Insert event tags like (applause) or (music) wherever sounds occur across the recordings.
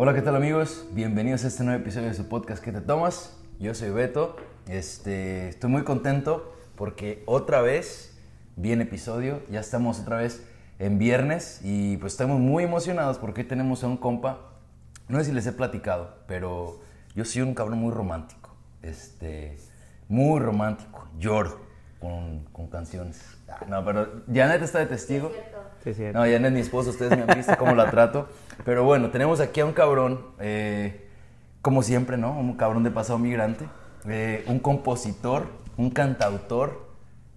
Hola, ¿qué tal amigos? Bienvenidos a este nuevo episodio de su podcast ¿Qué te tomas? Yo soy Beto. Este, estoy muy contento porque otra vez viene episodio. Ya estamos otra vez en viernes y pues estamos muy emocionados porque hoy tenemos a un compa. No sé si les he platicado, pero yo soy un cabrón muy romántico. Este, muy romántico. Lloro con, con canciones. Ah, No, pero Janet está de testigo. No, Janet es mi esposa, ustedes me han visto cómo la trato. (laughs) Pero bueno, tenemos aquí a un cabrón, eh, como siempre, ¿no? Un cabrón de pasado migrante, eh, un compositor, un cantautor,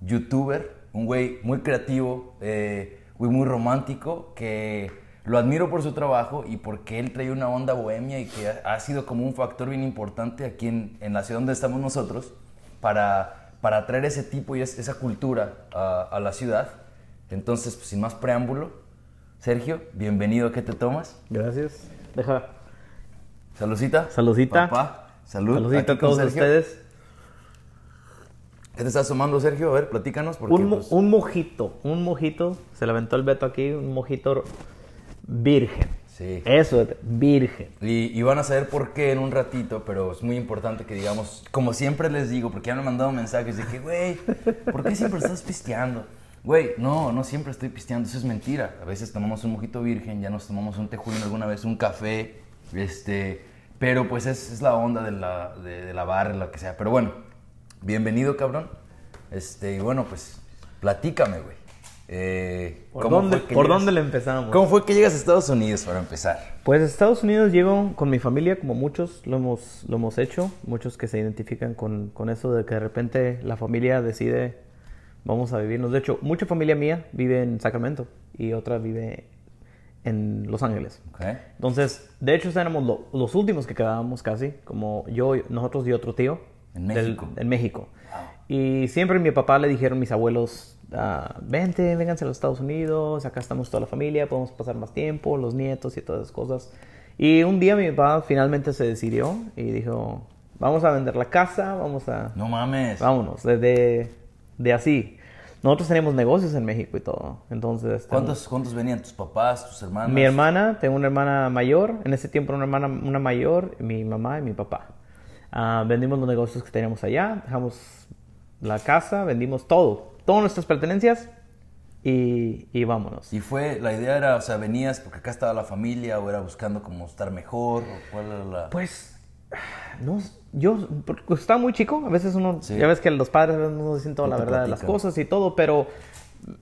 youtuber, un güey muy creativo, eh, güey muy romántico, que lo admiro por su trabajo y porque él trae una onda bohemia y que ha, sido como un factor bien importante aquí en, en la ciudad donde estamos nosotros para, para traer ese tipo y es- esa cultura a, a la ciudad. Entonces, pues, sin más preámbulo, Sergio, bienvenido. ¿Qué te tomas? Gracias. Deja. Saludcita. Saludcita. Papá, salud. Saludito Aquí a todos Sergio. ustedes. ¿Qué te estás tomando, Sergio? A ver, platícanos. Porque, Un, mo- pues, un mojito. Un mojito. Se le aventó el veto aquí. Un mojito virgen. Sí. Eso, virgen. Y, y van a saber por qué en un ratito, pero es muy importante que digamos, como siempre les digo, porque ya me han mandado mensajes de que, güey, ¿por qué siempre estás pisteando? Güey, no, no siempre estoy pisteando, eso es mentira. A veces tomamos un mojito virgen, ya nos tomamos un tejuino alguna vez, un café, este, pero pues es, es la onda de la, de, de la barra, lo que sea. Pero bueno, bienvenido, cabrón. Este, y bueno, pues, platícame, güey. Eh, ¿Por, ¿cómo dónde, ¿por dónde le empezamos? ¿Cómo fue que llegas a Estados Unidos para empezar? Pues a Estados Unidos llego con mi familia, como muchos lo hemos, lo hemos hecho, muchos que se identifican con, con eso de que de repente la familia decide, vamos a vivirnos. De hecho, mucha familia mía vive en Sacramento y otra vive en Los Ángeles. Entonces, de hecho, éramos lo- los últimos que quedábamos casi, como yo, nosotros y otro tío. En del- México. en México. Y siempre mi papá le dijeron mis abuelos, ah, vente, vénganse a los Estados Unidos, acá estamos toda la familia, podemos pasar más tiempo, los nietos y todas esas cosas. Y un día mi papá finalmente se decidió y dijo, vamos a vender la casa, vamos a... No mames. Vámonos, de, de, así. Nosotros tenemos negocios en México y todo. Entonces, ¿Cuántos, ¿Cuántos venían? ¿Tus papás, tus hermanas? mi hermana, tengo una hermana mayor, en ese tiempo una hermana una mayor, mi mamá y mi papá. Ah, vendimos los negocios que teníamos allá, dejamos la casa, vendimos todo, todas nuestras pertenencias y, y vámonos. Y fue, la idea era, o sea, venías porque acá estaba la familia o era buscando como estar mejor o cuál era la... Pues, no, yo estaba muy chico, a veces uno, Sí. ya ves que los padres a no dicen toda No la verdad de las cosas y todo, pero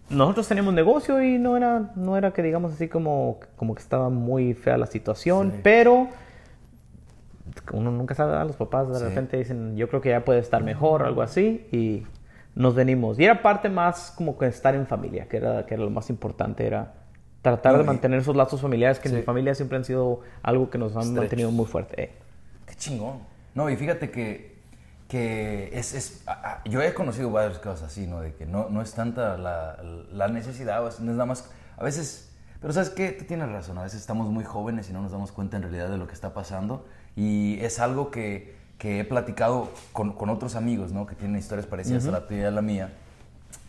nosotros teníamos negocio y no era, no era que digamos así como, como que estaba muy fea la situación, Sí. pero uno nunca sabe, ¿verdad? los papás de Sí. repente dicen, yo creo que ya puede estar mejor, algo así, y nos venimos. Y era parte más como que estar en familia, que era, que era lo más importante, era tratar de mantener esos lazos familiares que en mi familia siempre han sido algo que nos han mantenido muy fuerte. Eh. Qué chingón. No, y fíjate que, que es, es- a- a- yo he conocido varias cosas así, ¿no? De que no, no es tanta la, la necesidad, no es nada más, a veces, pero ¿sabes? Tú tienes razón, a veces estamos muy jóvenes y no nos damos cuenta en realidad de lo que está pasando y es algo que, que he platicado con, con otros amigos, ¿no? Que tienen historias parecidas a la tuya y a la mía,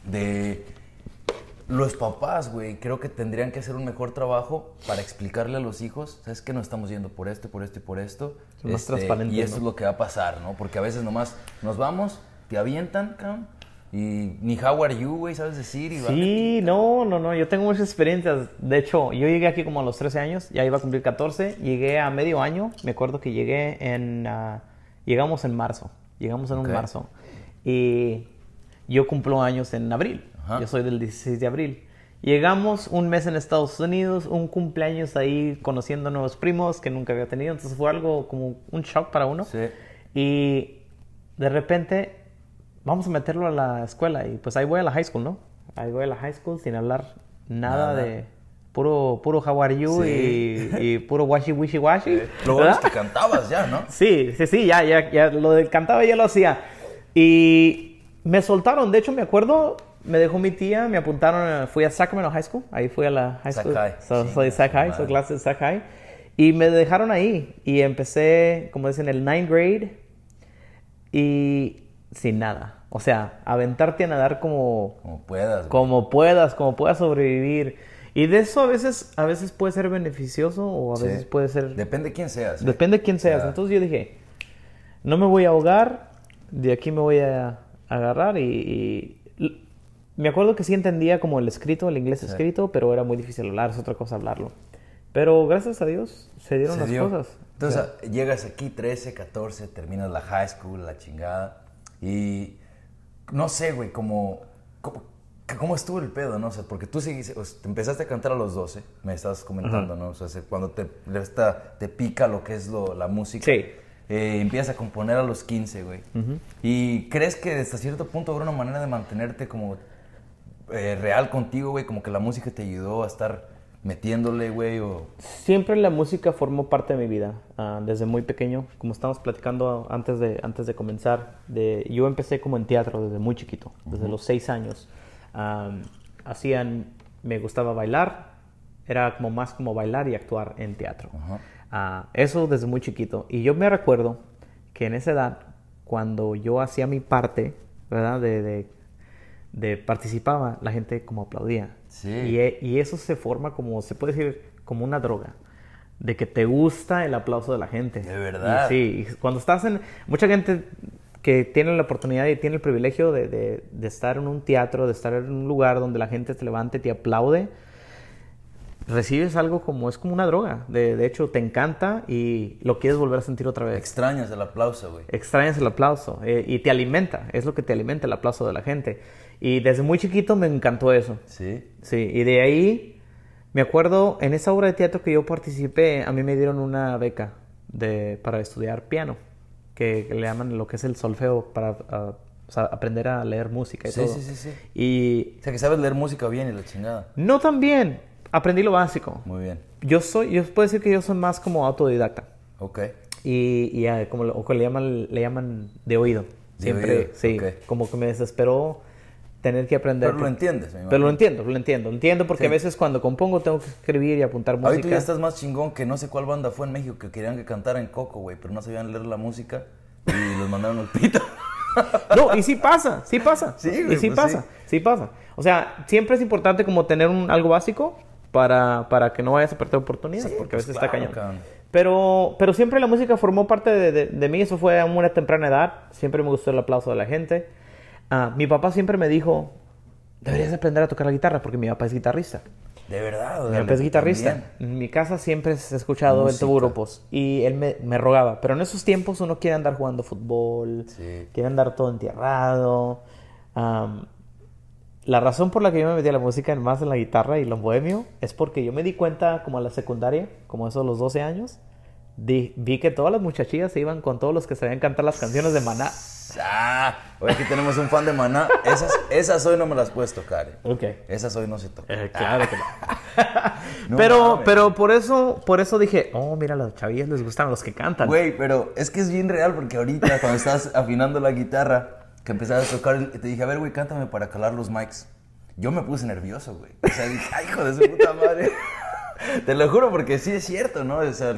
de los papás, güey, creo que tendrían que hacer un mejor trabajo para explicarle a los hijos, ¿sabes qué? Nos estamos yendo por esto, por esto y por esto. Este, más transparente, Y eso ¿no? es lo que va a pasar, ¿no? Porque a veces nomás nos vamos, te avientan, cabrón, y ni how are you, güey, sabes decir. Y Sí, no, no, no, yo tengo muchas experiencias. De hecho, yo llegué aquí como a los 13 años, ya iba a cumplir 14, llegué a medio año, me acuerdo que llegué en... ah, llegamos en marzo, llegamos en un marzo. Y yo cumplo años en abril, Ajá. yo soy del 16 de abril. Llegamos un mes en Estados Unidos, un cumpleaños ahí conociendo nuevos primos que nunca había tenido, entonces fue algo como un shock para uno. Sí. Y de repente vamos a meterlo a la escuela y pues ahí voy a la high school, ¿no? Ahí voy a la high school sin hablar nada, Nada. de puro puro how are you Sí. y, y puro washy wishy washy. Lo bueno es que cantabas ya, ¿no? (laughs) Sí, sí, sí, ya, ya, ya lo del cantaba ya lo hacía. Y me soltaron, de hecho me acuerdo, me dejó mi tía, me apuntaron, a- fui a Sacramento High School, ahí fui a la high Sac school. High, So- sí, soy Sac High, soy clase de Sac High. Y me dejaron ahí y empecé, como dicen, el ninth grade y sin nada. O sea, aventarte a nadar como, Como puedas. como puedas, como puedas sobrevivir. Y de eso a veces, a veces puede ser beneficioso o a Sí. veces puede ser... Depende quién seas. ¿eh? Depende de quién seas. Entonces yo dije, no me voy a ahogar, de aquí me voy a agarrar y... y- me acuerdo que sí entendía como el escrito, el inglés Sí. escrito, pero era muy difícil hablar, es otra cosa hablarlo. Pero gracias a Dios se dieron Se las dio. cosas. Entonces O sea, llegas aquí 13, 14, terminas la high school, la chingada. Y no sé, güey, como, como- ¿Cómo estuvo el pedo, no? O sea, porque tú seguiste, o sea, te empezaste a cantar a los 12, me estabas comentando, ¿no? O sea, se- cuando te, te pica lo que es lo- la música. Sí. eh, empiezas a componer a los 15, güey. ¿Y crees que hasta cierto punto habrá una manera de mantenerte como eh, real contigo, güey? Como que la música te ayudó a estar metiéndole, güey, o... Siempre la música formó parte de mi vida, ah, desde muy pequeño, como estábamos platicando antes de, antes de comenzar, de, yo empecé como en teatro desde muy chiquito, desde los seis años. Hacían, me gustaba bailar, era como más como bailar y actuar en teatro. Ah, eso desde muy chiquito. Y yo me recuerdo que en esa edad, cuando yo hacía mi parte, ¿verdad? De, de, de participaba, la gente como aplaudía. Sí. Y, e- y eso se forma como, se puede decir, como una droga. De que te gusta el aplauso de la gente. De verdad. Y sí, y cuando estás en... Mucha gente que tiene la oportunidad y tiene el privilegio de, de- de estar en un teatro, de estar en un lugar donde la gente te levante, te aplaude, recibes algo como, es como una droga. De, de hecho, te encanta y lo quieres volver a sentir otra vez. Extrañas el aplauso, güey. Extrañas el aplauso eh, y te alimenta, es lo que te alimenta el aplauso de la gente. Y desde muy chiquito me encantó eso. Sí. Sí, y de ahí me acuerdo en esa obra de teatro que yo participé, a mí me dieron una beca de, para estudiar piano, que le llaman lo que es el solfeo para o sea, aprender a leer música y Sí, todo. sí, sí, sí. Y O sea, que sabes leer música bien y la chingada. no tan bien, aprendí lo básico. Muy bien. Yo soy, yo puedo decir que yo soy más como autodidacta. Ok. Y, y como lo, o que le llaman, le llaman de oído. De Siempre, oído, sí. Como que me desesperó tener que aprender. Pero lo entiendes, me Pero lo entiendo, lo entiendo. Entiendo porque Sí. a veces cuando compongo tengo que escribir y apuntar música. Ahorita ya estás más chingón que no sé cuál banda fue en México que querían que cantara en Coco, güey, pero no sabían leer la música y (laughs) los mandaron al pito. (laughs) No, y sí pasa, sí pasa. Sí, güey, Y sí pues pasa, sí. pasa. O sea, siempre es importante como tener un, algo básico para, para que no vayas a perder oportunidades, Sí, porque a pues veces claro, está cañón. Pero, pero siempre la música formó parte de, de- de mí, eso fue a una temprana edad. Siempre me gustó el aplauso de la gente. Ah, mi papá siempre me dijo, deberías aprender a tocar la guitarra, porque mi papá es guitarrista. De verdad, o Mi papá es guitarrista. también. En mi casa siempre se ha escuchado, tuvo grupos. Y él me, me rogaba. Pero en esos tiempos uno quiere andar jugando fútbol, Sí. quiere andar todo entierrado. La razón por la que yo me metí a la música más en la guitarra y lo bohemio es porque yo me di cuenta como a la secundaria, como eso a los 12 años, di- vi que todas las muchachillas se iban con todos los que sabían cantar las canciones de Maná. Ah, hoy aquí tenemos un fan de Maná. Esas, esas hoy no me las puedes tocar. eh. Ok. Esas hoy no se tocan. Eh, claro que (laughs) no. Pero, mames. pero por eso, por eso dije, oh, mira, a las chavillas les gustan los que cantan. Güey, pero es que es bien real porque ahorita cuando estás afinando la guitarra, que empezabas a tocar, te dije, a ver, güey, cántame para calar los mics. Yo me puse nervioso, güey. O sea, dije, ay, hijo de su puta madre. (laughs) Te lo juro porque sí es cierto, ¿no? O sea,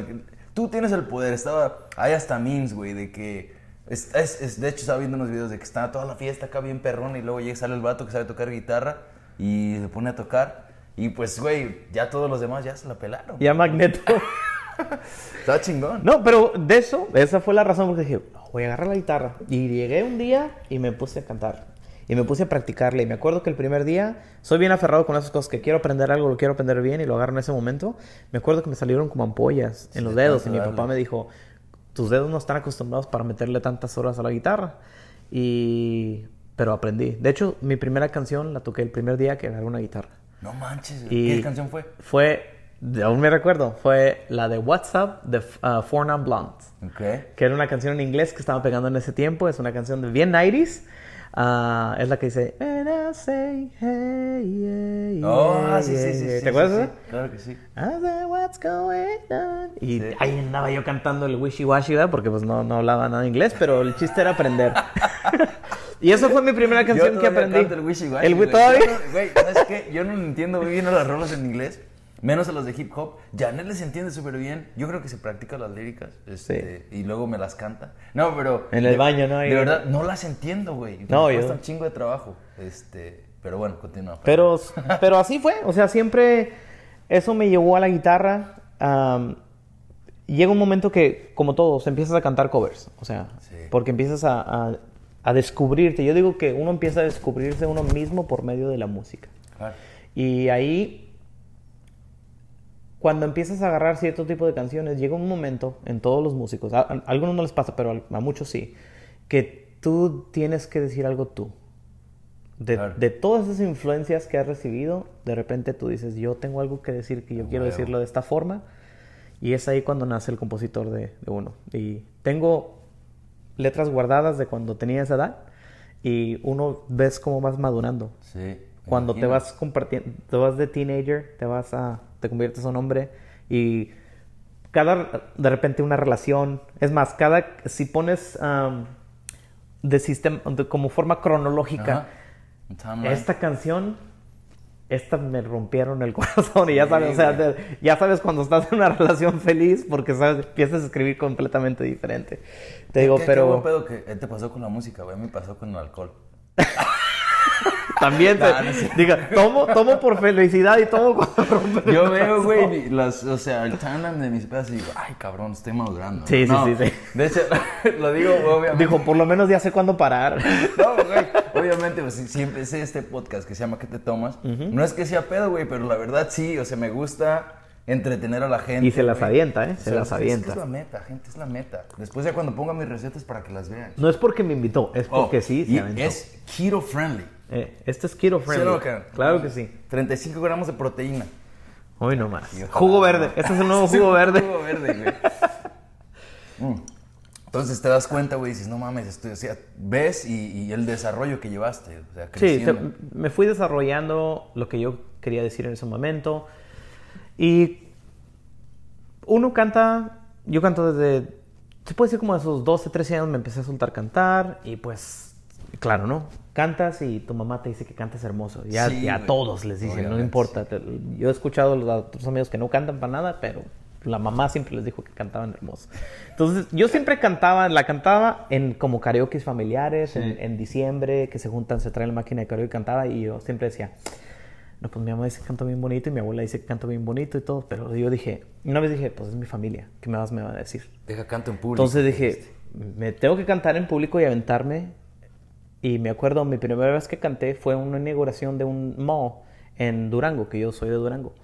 tú tienes el poder. Estaba, hay hasta memes, güey, de que... Es, es- es- de hecho, estaba viendo unos videos de que está toda la fiesta acá bien perrona y luego llega sale el vato que sabe tocar guitarra y se pone a tocar. Y pues, güey, ya todos los demás ya se la pelaron. Ya Magneto. (laughs) Está chingón. No, pero de eso, esa fue la razón porque dije, "No, voy a agarrar la guitarra. Y llegué un día y me puse a cantar. Y me puse a practicarle. Y me acuerdo que el primer día, soy bien aferrado con esas cosas, que quiero aprender algo, lo quiero aprender bien y lo agarro en ese momento. Me acuerdo que me salieron como ampollas en Sí, los dedos. Y tanto mi papá me dijo, tus dedos no están acostumbrados para meterle tantas horas a la guitarra. Y... Pero aprendí. De hecho, mi primera canción la toqué el primer día que agarré una guitarra. No manches. Y ¿Qué canción fue? Fue, aún me recuerdo, fue la de WhatsApp de uh, Four Non Blondes, que era una canción en inglés que estaba pegando en ese tiempo. Es una canción de bien 90s. Ah, es la que dice "When I say hey, yeah, Oh, yeah, sí, sí, yeah, sí. yeah". sí, ¿Te acuerdas? Claro que sí. What's going on? Y ahí andaba yo cantando el wishy washy, ¿verdad? Porque pues no, no hablaba nada de inglés, pero el chiste era aprender. (laughs) y esa fue mi primera canción Yo que aprendí. el wishy washy, El güey. ¿sabes qué? Yo no entiendo muy bien las rolas en inglés, menos a las de hip hop. Janet les entiende súper bien. Yo creo que se practica las líricas este, y luego me las canta. No, pero... En el de- baño, ¿no? Ahí- De verdad, no las entiendo, güey. No, me yo- cuesta un chingo de trabajo. Este... Pero bueno, continúa. Pero, (laughs) pero así fue, o sea, siempre eso me llevó a la guitarra. am, llega un momento que, como todos, empiezas a cantar covers, o sea, Sí. porque empiezas a, a- a descubrirte. Yo digo que uno empieza a descubrirse uno mismo por medio de la música. Claro. Y ahí, cuando empiezas a agarrar cierto tipo de canciones, llega un momento en todos los músicos, a, a algunos no les pasa, pero a, a muchos sí, que tú tienes que decir algo tú. De, Claro. de todas esas influencias que has recibido, de repente tú dices, yo tengo algo que decir que yo A quiero decirlo de esta forma. Y es ahí cuando nace el compositor de, de uno. Y tengo letras guardadas de cuando tenía esa edad y uno ves cómo vas madurando. Sí. Cuando te imagino. vas compartiendo, te vas de teenager, te vas a, te conviertes en un hombre y cada, de repente una relación, es más, cada, si pones am, de sistema, de- como forma cronológica, esta canción, esta me rompieron el (laughs) corazón y ya Sí, sabes, o sea, te- ya sabes cuando estás en una relación feliz porque sabes, empiezas a escribir completamente diferente. Te digo, ¿Qué- Qué pero buen pedo que eh, te pasó con la música, güey. Me pasó con el alcohol. (laughs) también te, (laughs) No, no sé. diga, tomo, tomo por felicidad y tomo cuando Yo veo, güey, las, o sea, el timeline de mis pedas y digo, ay, cabrón, estoy madurando. Sí, sí, No, sí, sí. De hecho, (laughs) lo digo, obviamente. Dijo, por lo menos ya sé cuándo parar. (laughs) No, güey. Obviamente, pues, si, si empecé este podcast que se llama ¿Qué te tomas? No es que sea pedo, güey, pero la verdad sí, o sea, me gusta entretener a la gente. Y se las güey. avienta, ¿eh? O Se sea, las avienta. Es la meta, gente, es la meta. Después ya cuando ponga mis recetas para que las vean. No es porque me invitó, es Oh, porque sí y se aventó. es keto friendly. Eh, este es keto friendly. ¿Sí no? Claro que sí. 35 gramos de proteína. Hoy no más. Sí. Jugo verde. Este es el nuevo (laughs) Sí, jugo verde. Jugo verde, güey. Mm. Entonces te das cuenta, güey, y dices, no mames, estoy, o sea, ves y, y el desarrollo que llevaste, o sea, Sí, creciendo. te- me fui desarrollando lo que yo quería decir en ese momento. Y uno canta, yo canto desde, se puede decir como a esos 12, 13 años me empecé a soltar cantar y pues, claro, ¿no? Cantas y tu mamá te dice que cantas hermoso. Ya, Sí, a todos les dicen, no importa. Te- Yo he escuchado a los otros amigos que no cantan para nada, pero la mamá siempre les dijo que cantaban hermoso. Entonces, yo siempre cantaba, la cantaba en como karaoke familiares, en, en diciembre, que se juntan, se traen la máquina de karaoke y cantaba, y yo siempre decía, no, pues mi mamá dice que canto bien bonito y mi abuela dice que canto bien bonito y todo, pero yo dije, una vez dije, pues es mi familia, ¿qué más me va a decir? Deja canto en público. Entonces dije, me tengo que cantar en público y aventarme. Y me acuerdo, mi primera vez que canté fue una inauguración de un mall en Durango, que yo soy de Durango.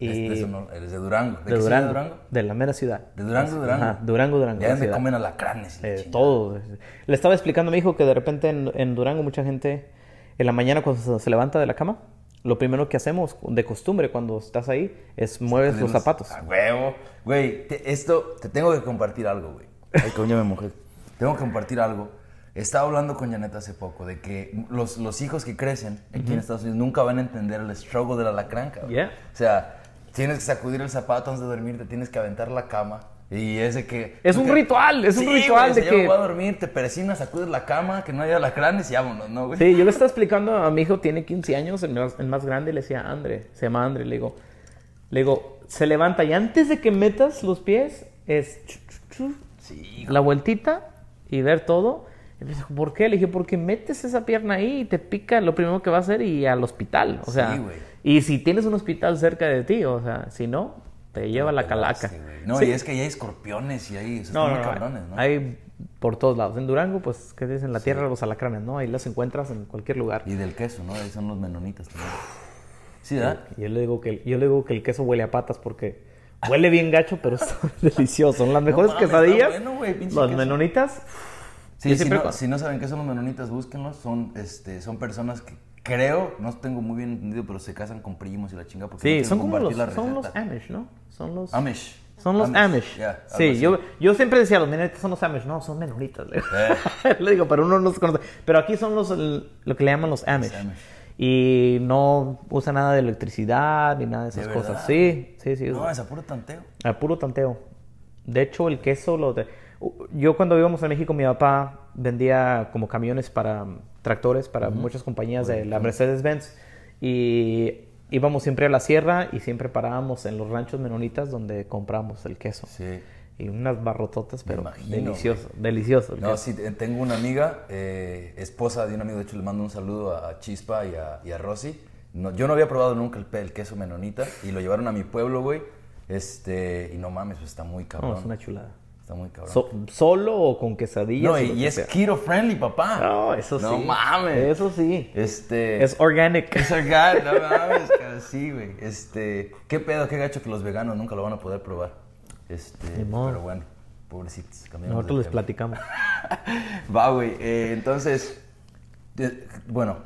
Y no, eres de Durango. ¿De, de Durango, de Durango? de la mera ciudad. De Durango, Durango. Ajá, Durango, Durango. Ya ciudad. comen alacranes Eh, todo. Le estaba explicando a mi hijo que de repente en, en Durango mucha gente, en la mañana cuando se, levanta de la cama, lo primero que hacemos de costumbre cuando estás ahí es mueves los zapatos. A huevo. Güey, te- esto, te tengo que compartir algo, güey. Ay, coño, me mojé. Tengo que compartir algo. Estaba hablando con Janet hace poco de que los, los hijos que crecen aquí en Estados Unidos nunca van a entender el struggle de la alacrán, cabrón. Yeah. O sea, tienes que sacudir el zapato antes de dormir, te tienes que aventar la cama. Y ese que... Es un que- ritual, es un Sí, ritual güey, de que- voy a dormir, te persinas, sacudes la cama, que no haya alacranes y vámonos, ¿no, güey? Sí, yo le estaba explicando a mi hijo, tiene 15 años, el más, el más grande, le decía Andre, se llama Andre, le digo, le digo, se levanta y antes de que metas los pies es Sí, la vueltita y ver todo. Y me dijo, ¿por qué? Le dije, porque metes esa pierna ahí y te pica lo primero que va a hacer y al hospital. O sea, Sí, y si tienes un hospital cerca de ti, o sea, si no, te lleva la calaca. Sí. No, Sí. y es que ahí hay escorpiones y ahí, esos No, no, muy cabrones, ¿no? Hay por todos lados. En Durango, pues, ¿qué dicen? La tierra de los alacranes, ¿no? Ahí las encuentras en cualquier lugar. Y del queso, ¿no? Ahí son los menonitas también. Sí, ¿verdad? Yo le digo que yo le digo que el queso huele a patas porque huele bien gacho, pero (laughs) está delicioso. Son las mejores quesadillas. bueno, los queso. menonitas. Sí, si, no, cu- si no saben qué son los menonitas, búsquenlos. Son, este, son personas que creo, no tengo muy bien entendido, pero se casan con primos y la chinga porque Sí, son como los, son los. Amish, ¿no? Son los Amish. Son los Amish. sí, yo, yo siempre decía, los menonitas son los Amish. No, son menonitas. Le, digo. Eh. (laughs) Le digo, pero uno no los conoce. Pero aquí son los, el- lo que le llaman los Amish. Amish. Y no usa nada de electricidad ni nada de esas ¿De cosas. Sí, sí, sí. No, es a puro tanteo. Al puro tanteo. De hecho, el queso lo de... Yo cuando íbamos a México, mi papá vendía como camiones para mm, tractores para muchas compañías de la Mercedes-Benz. Y íbamos siempre a la sierra y siempre parábamos en los ranchos menonitas donde compramos el queso. Sí. Y unas barrototas, pero imagino, delicioso, delicioso. No, sí, te- tengo una amiga, eh, esposa de un amigo, de hecho le mando un saludo a, Chispa y a, y a Rosy. No, yo no había probado nunca el, el queso menonita y lo llevaron a mi pueblo, güey. Este, y no mames, pues está muy cabrón. No, es una chulada. Está muy cabrón. So- ¿Solo o con quesadillas? no, y, es sea? keto friendly, papá. No, eso sí. No mames. Eso sí. Este. Es organic. Es orgánico, no (laughs) mames, cara, sí, güey. Este, qué pedo, qué gacho que los veganos nunca lo van a poder probar. Este, pero bueno, pobrecitos, Nosotros les platicamos. (laughs) Va, güey. eh, entonces, bueno,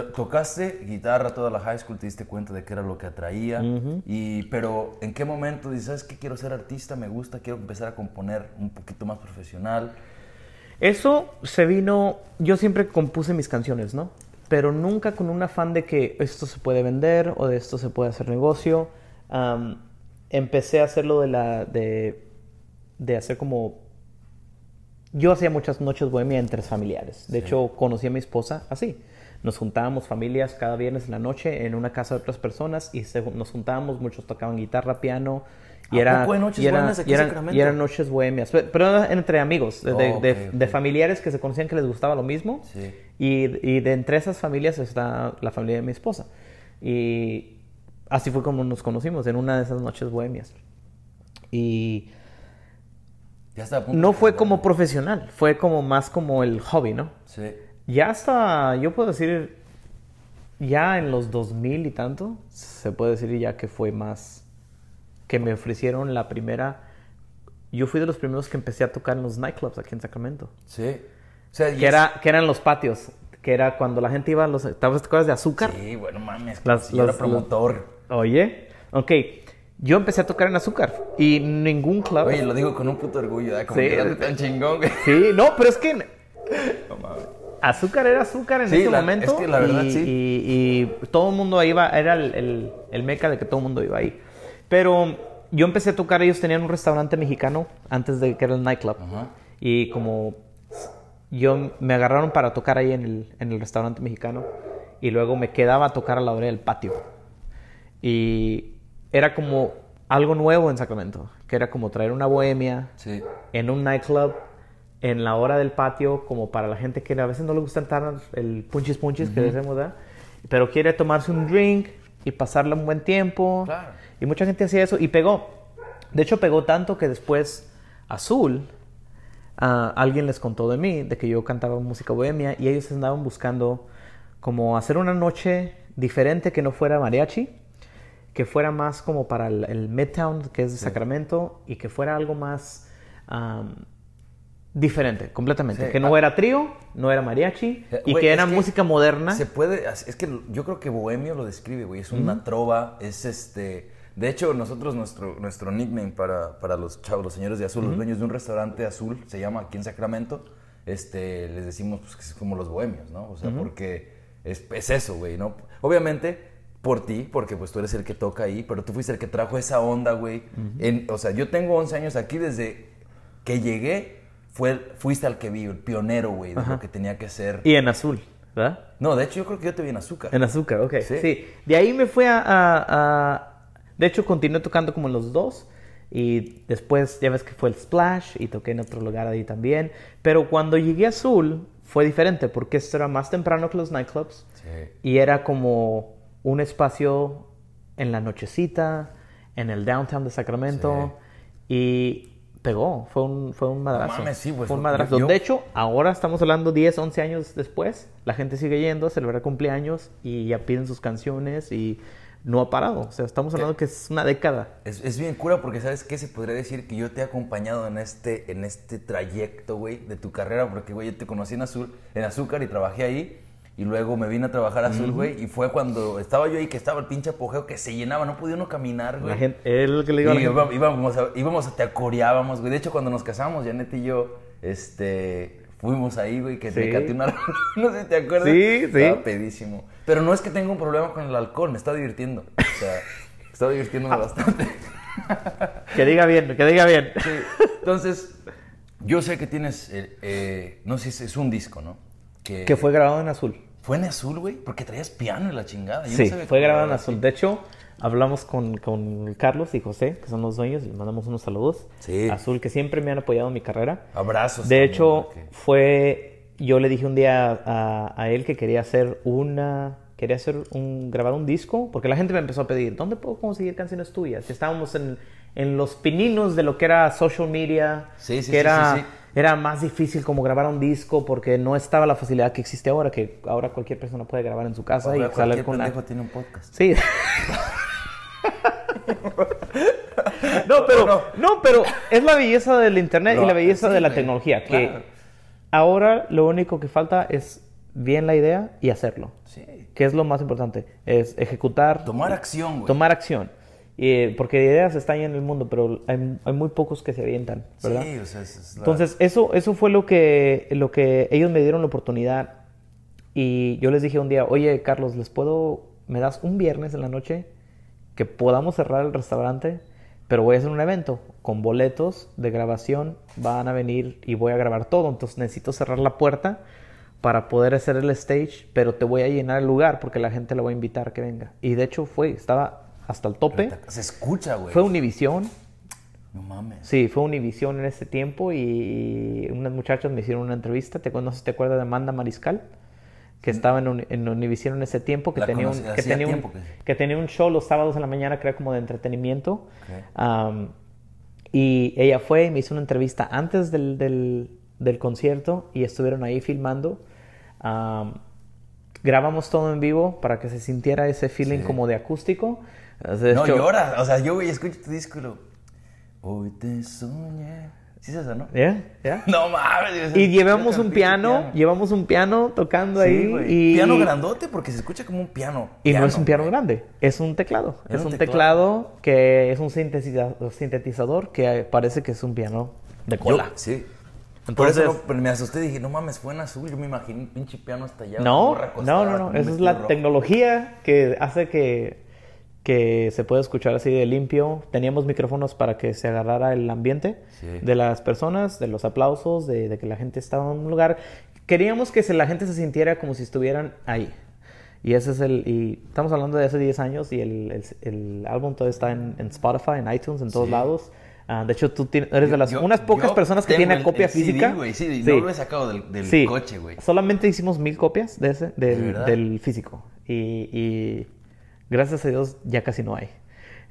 tocaste guitarra toda la high school, te diste cuenta de qué era lo que atraía. y, pero, ¿en qué momento dices, sabes qué? Quiero ser artista, me gusta, quiero empezar a componer un poquito más profesional. Eso se vino, yo siempre compuse mis canciones, ¿no? Pero nunca con un afán de que esto se puede vender o de esto se puede hacer negocio. Am, empecé a hacerlo de la, de, de hacer como... Yo hacía muchas noches bohemia entre familiares. De Sí. hecho, conocí a mi esposa así. Nos juntábamos familias cada viernes en la noche en una casa de otras personas y se- nos juntábamos, muchos tocaban guitarra, piano. Y ¿A era, poco hay noches y era- aquí y eran- Sacramento? y eran noches bohemias, pe- pero era entre amigos, de, de- de- ok, ok. de familiares que se conocían que les gustaba lo mismo. Sí. Y, y de entre esas familias está la familia de mi esposa. Y así fue como nos conocimos, en una de esas noches bohemias. Y Ya está no fue como profesional, fue como más como el hobby, ¿no? Sí. Ya hasta, yo puedo decir, ya en los 2000 y tanto, se puede decir ya que fue más, que me ofrecieron la primera, yo fui de los primeros que empecé a tocar en los nightclubs aquí en Sacramento, Sí. O sea, que, era, que eran los patios, que era cuando la gente iba a los, ¿te acuerdas de azúcar? Sí, bueno, mames. Las- si yo era promotor. Oye, ok, yo empecé a tocar en azúcar y ningún club... Oye, lo digo con un puto orgullo, ¿eh? Como Sí. que tan chingón, güey. Sí, no, pero es que (laughs) No mames. Azúcar era azúcar en Sí, ese la- momento. es que la verdad, y, sí. Y, y todo el mundo iba, era el, el, el meca de que todo el mundo iba ahí. Pero yo empecé a tocar, ellos tenían un restaurante mexicano antes de que era el nightclub. Ajá. Y como yo me agarraron para tocar ahí en el, en el restaurante mexicano. Y luego me quedaba a tocar a la orilla del patio. Y era como algo nuevo en Sacramento. Que era como traer una bohemia Sí. en un nightclub en la hora del patio, como para la gente que a veces no le gusta entrar el punchis punchis que decimos, ¿verdad? Pero quiere tomarse un drink y pasarle un buen tiempo. Claro. Y mucha gente hacía eso y pegó. De hecho, pegó tanto que después Azul, ah, alguien les contó de mí, de que yo cantaba música bohemia y ellos andaban buscando como hacer una noche diferente que no fuera mariachi, que fuera más como para el, el Midtown, que es de Sacramento, y que fuera algo más diferente, completamente. Sí. Que no Ah. era trío, no era mariachi, Eh, y güey, que era música moderna. Se puede, es que yo creo que Bohemio lo describe, güey. Es una trova, es este. De hecho, nosotros, nuestro, nuestro nickname para, para los chavos, los señores de azul, los dueños de un restaurante azul, se llama aquí en Sacramento, este, les decimos pues, que es como los bohemios, ¿no? O sea, porque es, es eso, güey, ¿no? Obviamente, por ti, porque pues tú eres el que toca ahí, pero tú fuiste el que trajo esa onda, güey. En- O sea, yo tengo 11 años aquí desde que llegué, fue, fuiste al que vi, el pionero, güey, de lo que tenía que ser. Y en azul, ¿verdad? No, de hecho yo creo que yo te vi en azúcar. En azúcar, ok. Sí. Sí. De ahí me fui a, a- a- De hecho, continué tocando como en los dos. Y después, ya ves que fue el Splash y toqué en otro lugar ahí también. Pero cuando llegué a Azul, fue diferente porque esto era más temprano que los nightclubs. Sí. Y era como un espacio en la nochecita, en el downtown de Sacramento. Y pegó, fue un, fue un madrazo. mames, sí, pues, fue un madrazo. yo- De hecho, ahora estamos hablando 10, 11 años después. La gente sigue yendo a celebrar cumpleaños y ya piden sus canciones y no ha parado. O sea, estamos hablando que es una década. Es, es bien cura porque, ¿sabes qué? Se podría decir que yo te he acompañado en este, en este trayecto, güey, de tu carrera, porque, güey, yo te conocí en, Azul, en Azúcar y trabajé ahí. Y luego me vine a trabajar a Azul, güey, y fue cuando estaba yo ahí que estaba el pinche apogeo que se llenaba, no podía uno caminar, güey. La gente, que le digo a la gente. iba- íbamos, a, íbamos a- te acoreábamos, güey. De hecho, cuando nos casamos, Janet y yo, este, fuimos ahí, güey, que te caté una... no sé si te acuerdas. Sí, sí. Estaba pedísimo. Pero no es que tenga un problema con el alcohol, me está divirtiendo. O sea, Ah. divirtiéndome bastante. (laughs) Que diga bien, que diga bien. Sí. Entonces, yo sé que tienes, eh, eh, no sé si es un disco, ¿no? Que, Que fue grabado en azul. ¿Fue en azul, güey? Porque traías piano y la chingada. Yo no Sí, sabía fue grabado en azul. así. De hecho, hablamos con, con Carlos y José, que son los dueños, y les mandamos unos saludos. Sí. Azul, que siempre me han apoyado en mi carrera. Abrazos. De también, hecho, porque- fue. Yo le dije un día a, a él que quería hacer una. Quería hacer un. grabar un disco, porque la gente me empezó a pedir, ¿dónde puedo conseguir canciones tuyas? Estábamos en, en los pininos de lo que era social media. Sí, sí, que sí, era, sí, sí. Era más difícil como grabar un disco porque no estaba la facilidad que existe ahora, que ahora cualquier persona puede grabar en su casa Ahora y salir con pendejo tiene un podcast. Sí. (laughs) no, pero, No. no, pero es la belleza del internet y la belleza sí, de la tecnología. Que claro. ahora lo único que falta es bien la idea y hacerlo. Sí. Que es lo más importante. Es ejecutar. Tomar acción, güey. Tomar acción. Y, porque ideas están en el mundo, pero hay, hay muy pocos que se avientan, ¿verdad? Sí, o sea, es, es la- Entonces, eso, eso fue lo que, lo que ellos me dieron la oportunidad. Y yo les dije un día, oye, Carlos, ¿les puedo, me das un viernes en la noche que podamos cerrar el restaurante? Pero voy a hacer un evento con boletos de grabación, van a venir y voy a grabar todo. Entonces necesito cerrar la puerta para poder hacer el stage, pero te voy a llenar el lugar porque la gente la voy a invitar a que venga. Y de hecho fue, estaba hasta el tope. Se escucha, güey. Fue Univisión, No mames. Sí, fue Univisión en ese tiempo y unas muchachas me hicieron una entrevista. Te, no sé si te acuerdas de Amanda Mariscal, que estaba en, Uni- en Univisión en ese tiempo, que La tenía, un, conocí- que, hacía tenía un, tiempo que- que tenía un show los sábados en la mañana que era como de entretenimiento. Ok. Am, y ella fue y me hizo una entrevista antes del, del, del concierto y estuvieron ahí filmando. Am, grabamos todo en vivo para que se sintiera ese feeling Sí. como de acústico. No, hecho- llora. O sea, yo, güey, escucho tu disco y lo... Hoy te soñé. ¿Sí es esa, no? ¿Ya? ¿Ya? (laughs) No mames. Y llevamos un pinche piano, llevamos un piano tocando Sí, ahí güey. y Piano grandote porque se escucha como un piano. y no es un piano güey. grande, es un teclado, Era es un teclado. teclado que es un sintetiza- sintetizador que parece que es un piano de Yo- cola. sí. Por Entonces- eso no- me asusté y dije, no mames, fue en azul. Yo me imaginé un pinche piano hasta allá. No, no, no, no, esa es la rojo. tecnología que hace que que se pueda escuchar así de limpio. Teníamos micrófonos para que se agarrara el ambiente Sí. de las personas, de los aplausos, de, de que la gente estaba en un lugar. Queríamos que se- la gente se sintiera como si estuvieran ahí. Y ese es el. Y estamos hablando de hace 10 años y el, el- el álbum todavía está en, en Spotify, en iTunes, en todos Sí. lados. Ah, de hecho, tú tienes- eres de las Yo- unas pocas yo personas que tienen copia el CD, física. sí, no lo he sacado del- del coche, güey. Solamente hicimos mil copias de ese, ¿De del, verdad? del físico. Y, y gracias a Dios ya casi no hay.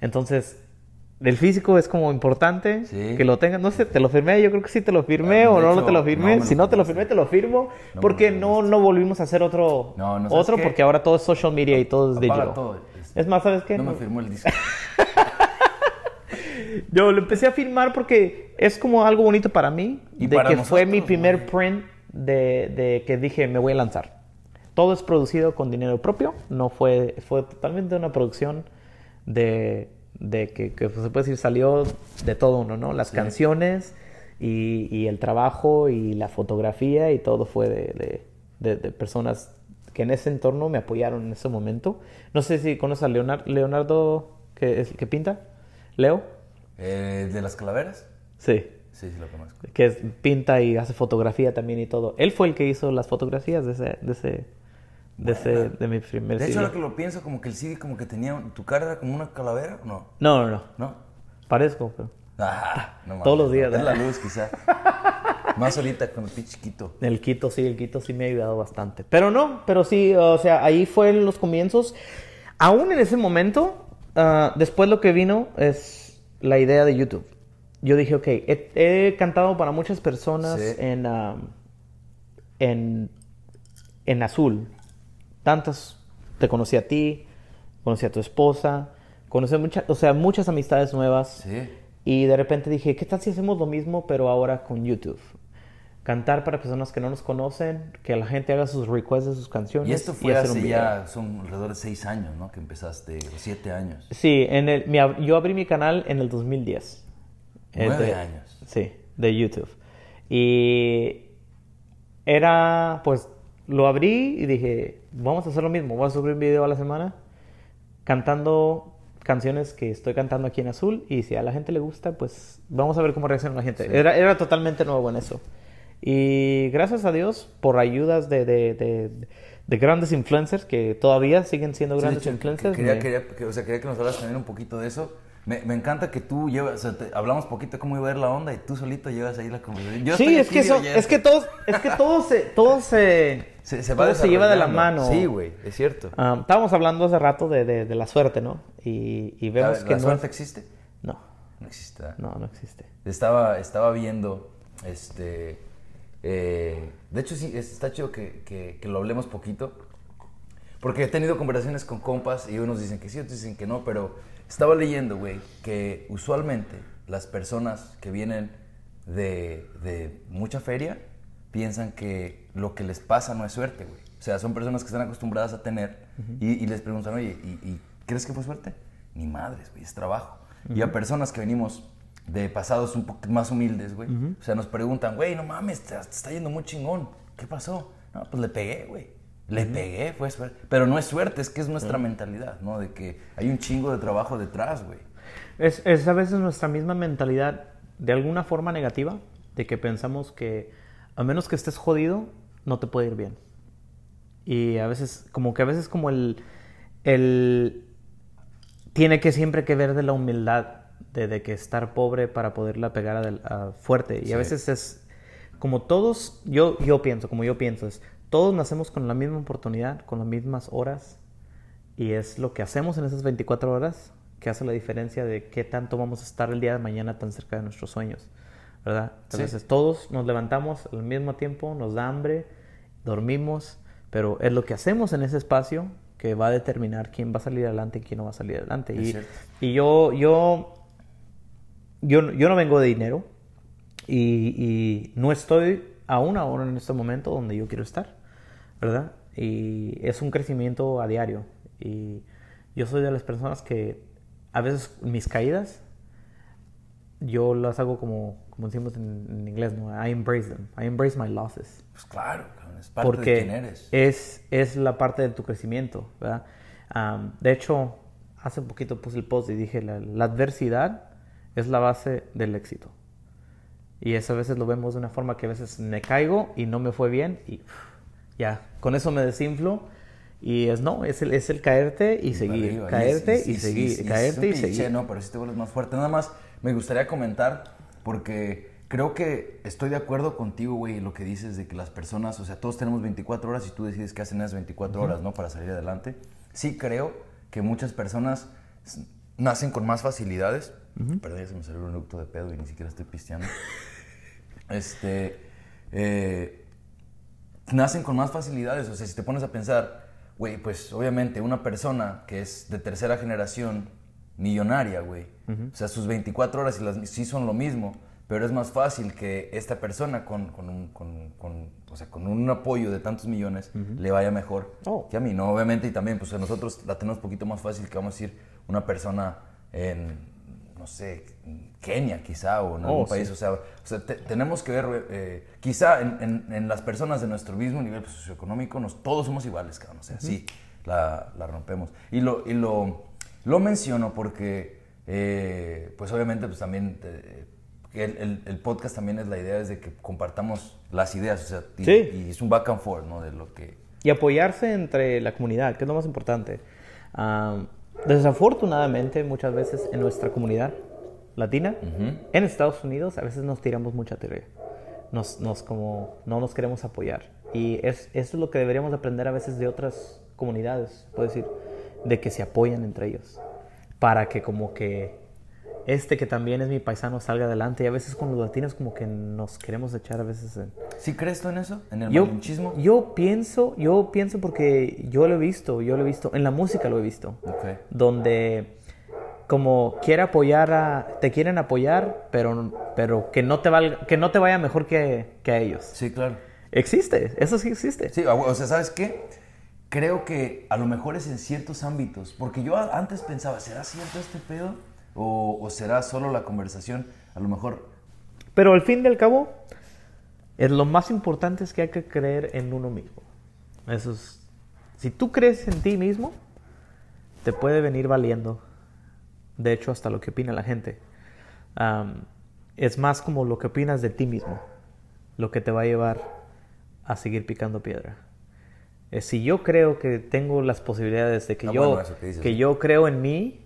Entonces, el físico es como importante Sí. que lo tengas. No sé, te lo firmé, yo creo que sí te lo firmé Ah, o de no, hecho, te lo firmé. no si no te lo firmé, te lo firmo. No porque no, no volvimos a hacer otro, No, no, ¿sabes otro qué? porque ahora todo es social media y todo es digital. todo, este. Es más, ¿sabes qué? No me firmó el disco. (laughs) Yo lo empecé a filmar porque es como algo bonito para mí. Y de para que fue nosotros, mi primer print de, de que dije me voy a lanzar. Todo es producido con dinero propio. No fue, fue totalmente una producción de, de que, que se puede decir salió de todo uno, ¿no? Las canciones y, y el trabajo y la fotografía y todo fue de, de- de- de personas que en ese entorno me apoyaron en ese momento. No sé si conoces a Leonardo, Leonardo que, es, que pinta. Leo. Eh, ¿De las calaveras? Sí. Sí, sí lo conozco. Que es- pinta y hace fotografía también y todo. Él fue el que hizo las fotografías de ese, de ese, de ese, de mi primer De hecho, CD. ahora que lo pienso, como que el CD como que tenía... ¿Tu cara era como una calavera o no? No, no, no. ¿No? Parezco, pero Ah, no Todos los días, Es la luz, quizá. (laughs) Más ahorita con el pinche chiquito. el Quito sí, el Quito sí me ha ayudado bastante. Pero no, pero sí, o sea, ahí fue en los comienzos. Aún en ese momento, ah, después lo que vino es la idea de YouTube. Yo dije, ok, he, he cantado para muchas personas Sí. en, ah, en, en azul. Tantas, te conocí a ti, conocí a tu esposa, conocí muchas, o sea, muchas amistades nuevas. Sí. Y de repente dije, ¿qué tal si hacemos lo mismo pero ahora con YouTube? Cantar para personas que no nos conocen, que la gente haga sus requests de sus canciones. Y esto fue hacer un hace video. ya, son alrededor de seis años, ¿no? Que empezaste, siete años. Sí, en el, mi yo abrí mi canal en el 2010. Eh, Nueve de- años. Sí, de YouTube. Y era, pues, lo abrí y dije, vamos a hacer lo mismo, voy a subir un video a la semana cantando canciones que estoy cantando aquí en azul y si a la gente le gusta, pues vamos a ver cómo reacciona la gente. Sí. Era, era totalmente nuevo en eso. Y gracias a Dios por ayudas de, de, de, de grandes influencers que todavía siguen siendo Sí, de grandes hecho, influencers. Quería, me- quería- que- o sea, quería que nos hablas también un poquito de eso. Me, me encanta que tú llevas, o sea, te- hablamos poquito de cómo iba a ir la onda y tú solito llevas ahí la conversación. Yo sí, es que, digo, eso, ya es que todos, es que todo se, todo se, se, se va todo se lleva de la mano. Sí, güey, es cierto. Ah, estábamos hablando hace rato de, de- de la suerte, ¿no? Y, y vemos ¿La, que la no, suerte existe? no, No existe. no, no existe. Estaba, estaba viendo, este, eh, de hecho sí, es- está chido que, que- que lo hablemos poquito, porque he tenido conversaciones con compas y unos dicen que sí, otros dicen que no, pero estaba leyendo, güey, que usualmente las personas que vienen de, de mucha feria piensan que lo que les pasa no es suerte, güey. O sea, son personas que están acostumbradas a tener y, y les preguntan, oye, ¿y, y crees que fue suerte? Ni madres, güey, es trabajo. Y a personas que venimos de pasados un poco más humildes, güey. O sea, nos preguntan, güey, no mames, te, te está yendo muy chingón. ¿Qué pasó? No, pues le pegué, güey. Le pegué, fue suerte. Pero no es suerte, es que es nuestra mentalidad, ¿no? De que hay un chingo de trabajo detrás, güey. Es, es a veces nuestra misma mentalidad de alguna forma negativa, de que pensamos que a menos que estés jodido, no te puede ir bien. Y a veces, como que a veces como el, el tiene que siempre que ver de la humildad, de, de que estar pobre para poderla pegar a, a fuerte. Y Sí. a veces es como todos, yo, yo pienso, como yo pienso, es todos nacemos con la misma oportunidad, con las mismas horas, y es lo que hacemos en esas 24 horas que hace la diferencia de qué tanto vamos a estar el día de mañana tan cerca de nuestros sueños, ¿verdad? Sí. Entonces todos nos levantamos al mismo tiempo, nos da hambre, dormimos, pero es lo que hacemos en ese espacio que va a determinar quién va a salir adelante y quién no va a salir adelante. Y yo, yo, yo, yo no vengo de dinero y, y no estoy aún ahora en este momento donde yo quiero estar, ¿verdad? Y es un crecimiento a diario. Y yo soy de las personas que a veces mis caídas, yo las hago como, como decimos en, en inglés, ¿no? I embrace them. I embrace my losses. Pues claro, es parte Porque de quién eres. Es, es la parte de tu crecimiento, ¿verdad? Am, de hecho, hace poquito puse el post y dije, la, la adversidad es la base del éxito. Y eso a veces lo vemos de una forma que a veces me caigo y no me fue bien y uf, ya, con eso me desinflo. Y es no, es el, es el caerte y seguir, Arriba, caerte y, seguir, caerte un y seguir. No, pero sí te vuelves más fuerte. Nada más me gustaría comentar porque creo que estoy de acuerdo contigo, güey, lo que dices de que las personas, o sea, todos tenemos 24 horas y tú decides qué hacen esas 24 horas, ¿no? Para salir adelante. Sí creo que muchas personas nacen con más facilidades. Perdón, ya se me salió un eructo de pedo y ni siquiera estoy pisteando. (laughs) este, eh, nacen con más facilidades. O sea, si te pones a pensar, güey, pues obviamente una persona que es de tercera generación millonaria, güey. O sea, sus 24 horas y las, sí son lo mismo, pero es más fácil que esta persona con, con un, con, con- o sea, con un apoyo de tantos millones le vaya mejor Oh. que a mí, ¿no? Obviamente, y también, pues a nosotros la tenemos un poquito más fácil que, vamos a decir, una persona en, no sé, en Kenia quizá, o en algún Oh, país, sí. o sea, o sea, te- tenemos que ver, eh, quizá en, en- en las personas de nuestro mismo nivel pues, socioeconómico, nos, todos somos iguales, cabrón, o sea, sí, la, la rompemos. Y lo, y lo, lo menciono porque, eh, pues obviamente, pues también, eh, el, el- el podcast también es la idea, es de que compartamos las ideas, o sea, y, Sí. y es un back and forth, ¿no? De lo que... y apoyarse entre la comunidad, que es lo más importante. Am, desafortunadamente, muchas veces en nuestra comunidad latina, en Estados Unidos, a veces nos tiramos mucha teoría. Nos, nos como, no nos queremos apoyar. Y es, eso es lo que deberíamos aprender a veces de otras comunidades, puedo decir, de que se apoyan entre ellos. Para que como que este que también es mi paisano salga adelante. Y a veces con los latinos como que nos queremos echar a veces en, ¿Sí crees tú en eso? ¿En el yo, malinchismo? yo pienso, yo pienso porque yo lo he visto, yo lo he visto, en la música lo he visto, donde como quiere apoyar a, te quieren apoyar, pero, pero que no te valga, que no te vaya mejor que, que a ellos. Sí, claro. Existe, eso sí existe. Sí, a- o sea, ¿sabes qué? Creo que a lo mejor es en ciertos ámbitos, porque yo antes pensaba, ¿será cierto este pedo? ¿O, será solo la conversación? A lo mejor, Pero al fin y al cabo, es lo más importante es que hay que creer en uno mismo. Eso es, si tú crees en ti mismo, te puede venir valiendo. De hecho, hasta lo que opina la gente. Es más como lo que opinas de ti mismo. lo que te va a llevar a seguir picando piedra. Eh, si yo creo que tengo las posibilidades de que Ah, yo bueno, que dices, sí. yo creo en mí,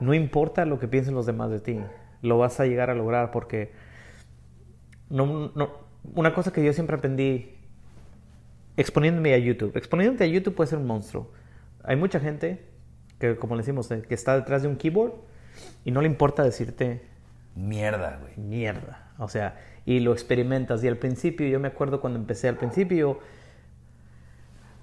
no importa lo que piensen los demás de ti, lo vas a llegar a lograr porque no, no- una cosa que yo siempre aprendí exponiéndome a YouTube. Exponiéndote a YouTube puede ser un monstruo. Hay mucha gente que, como le decimos, eh, que está detrás de un keyboard y no le importa decirte Mierda, güey. mierda. O sea, y lo experimentas. Y al principio, yo me acuerdo cuando empecé al principio,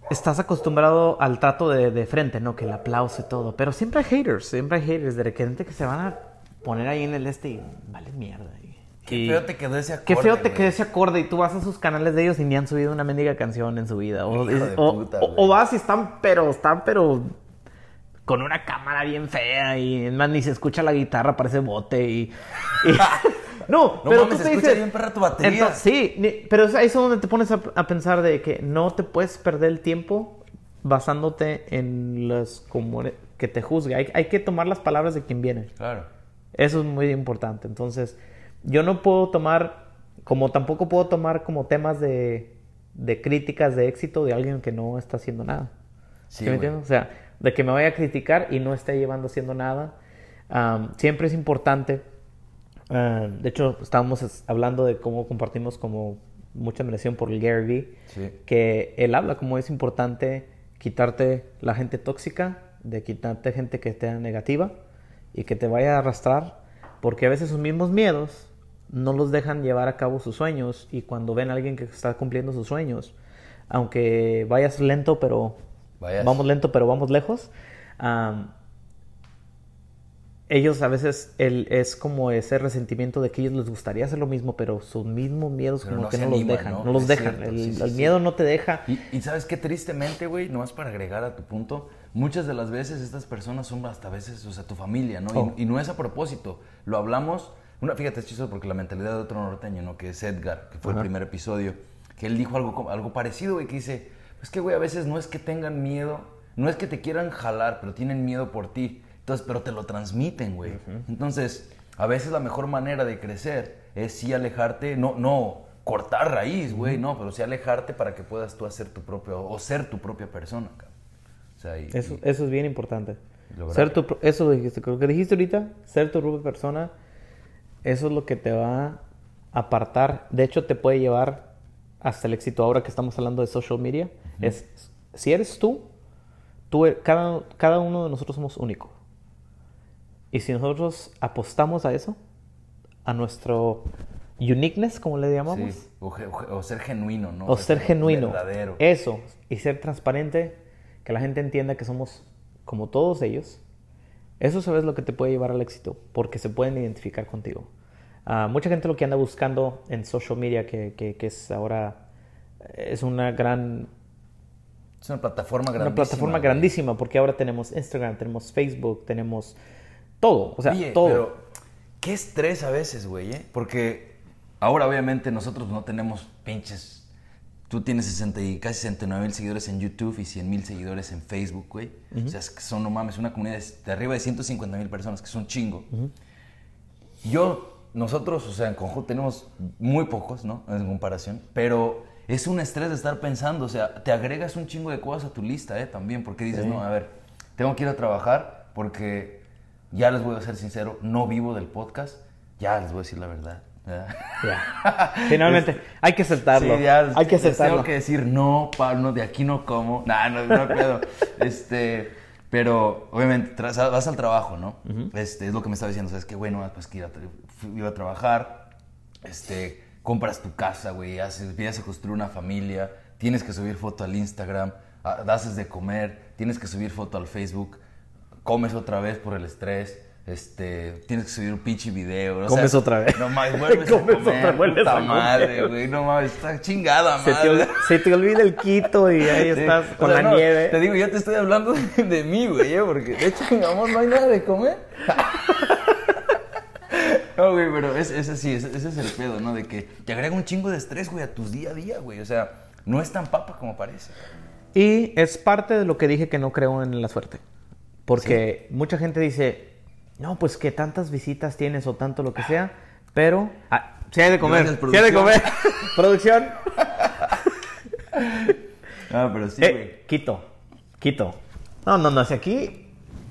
estás acostumbrado al trato de, de frente, ¿no? Que el aplauso y todo. Pero siempre hay haters, siempre hay haters de repente que se van a poner ahí en el este y vale mierda. Y, Qué y- feo te quedó ese acorde, Qué feo te quedó ese acorde y tú vas a sus canales de ellos y ni han subido una mendiga canción en su vida. O, Hijo de o- puta, o- güey. o vas y están, pero, están, pero con una cámara bien fea y es más ni se escucha la guitarra, parece bote y... y- (laughs) (laughs) no, No pero mames, tú te dices- bien perra tu batería. Entonces, sí, ni- pero es ahí es donde te pones a, a pensar de que no te puedes perder el tiempo basándote en los como que te juzgue. Hay, hay que tomar las palabras de quien viene. Claro. Eso es muy importante. Entonces, yo no puedo tomar, como tampoco puedo tomar como temas de, de críticas de éxito de alguien que no está haciendo nada. Sí, ¿Sí me entiendes? O sea, de que me vaya a criticar y no esté llevando haciendo nada. Siempre es importante. Ah, de hecho, estábamos es- hablando de cómo compartimos como mucha admiración por Gary Vee. Sí. Que él habla como es importante quitarte la gente tóxica, de quitarte gente que esté negativa y que te vaya a arrastrar, porque a veces sus mismos miedos no los dejan llevar a cabo sus sueños y cuando ven a alguien que está cumpliendo sus sueños, aunque vayas lento, pero Vayas. vamos lento, pero vamos lejos, ellos a veces el, es como ese resentimiento de que ellos les gustaría hacer lo mismo, pero sus mismos miedos Pero como no que no los dejan, ¿no? no, los Es dejan. el sí, sí, el sí. miedo no te deja. Y, y sabes qué, tristemente, güey, nomás para agregar a tu punto, muchas de las veces estas personas son hasta veces, o sea, tu familia, ¿no? Y- Oh. Y, no es a propósito. Lo hablamos, una, fíjate, es chistoso porque la mentalidad de otro norteño, ¿no? Que es Edgar, que fue Ajá. el primer episodio, que él dijo algo, algo parecido, güey, que dice, es que, güey, a veces no es que tengan miedo, no es que te quieran jalar, pero tienen miedo por ti. Entonces, pero te lo transmiten, güey. Entonces, a veces la mejor manera de crecer es sí alejarte, no, no cortar raíz, güey, no, pero sí alejarte para que puedas tú hacer tu propio, o ser tu propia persona, cabrón. O sea, y- Eso, y- eso es bien importante. Ser tu, eso lo dijiste, creo que dijiste ahorita, ser tu propia persona, eso es lo que te va a apartar. De hecho, te puede llevar hasta el éxito. Ahora que estamos hablando de social media, es si eres tú, tú e- cada, cada uno de nosotros somos único. Y si nosotros apostamos a eso, a nuestro uniqueness, como le llamamos, sí, o, o o ser genuino, ¿no? o ser genuino. Verdadero. Eso, y ser transparente, que la gente entienda que somos como todos ellos. Eso sabes lo que te puede llevar al éxito, porque se pueden identificar contigo. Ah, mucha gente lo que anda buscando en social media, que, que- que es ahora, es una gran, Es una plataforma grandísima. una plataforma grandísima, porque ahora tenemos Instagram, tenemos Facebook, tenemos todo, o sea, Oye, todo. pero qué estrés a veces, güey, ¿eh? Porque ahora obviamente nosotros no tenemos pinches... Tú tienes 60 y casi 69 mil seguidores en YouTube y 100 mil seguidores en Facebook, güey. O sea, es que son, no mames, una comunidad de, arriba de 150 mil personas, que es un chingo. Yo, nosotros, o sea, en conjunto tenemos muy pocos, ¿no? En comparación. Pero es un estrés de estar pensando, o sea, te agregas un chingo de cosas a tu lista, ¿eh? También, porque dices, Sí. no, a ver, tengo que ir a trabajar porque, ya les voy a ser sincero, no vivo del podcast. Ya les voy a decir la verdad. Finalmente, (laughs) hay que aceptarlo. Sí, ya, hay que aceptarlo. Tengo que decir, no, Pablo, no, de aquí no como. (laughs) Nah, no, no pedo. este, pero, obviamente, vas al trabajo, ¿no? este, es lo que me estaba diciendo, ¿sabes qué? Bueno, pues que a, iba a trabajar, este, compras tu casa, güey, haces, empiezas a construir una familia, tienes que subir foto al Instagram, ah, haces de comer, tienes que subir foto al Facebook, comes otra vez por el estrés. Este, tienes que subir un pinche video. o Comes otra vez. No mames, (laughs) vuelves Comes a comer, otra, vuelves puta a comer. madre, güey. No mames, está chingada, Se madre. se te olvida el quito y ahí Sí, estás o con sea, la no, nieve. Te digo, yo te estoy hablando de, de mí, güey, ¿eh? porque de hecho, mi amor, no hay nada de comer. (laughs) No, güey, pero es, es así, ese, ese es el pedo, ¿no? De que te agrega un chingo de estrés, güey, a tus día a día, güey. O sea, no es tan papa como parece. Y es parte de lo que dije que no creo en la suerte. Porque mucha gente dice, no, pues que tantas visitas tienes o tanto lo que sea, pero ah, Sí hay de comer. Gracias, sí hay de comer. producción. (laughs) Ah, (laughs) pero sí, güey. Eh, Quito. Quito. No, no, no. Si aquí...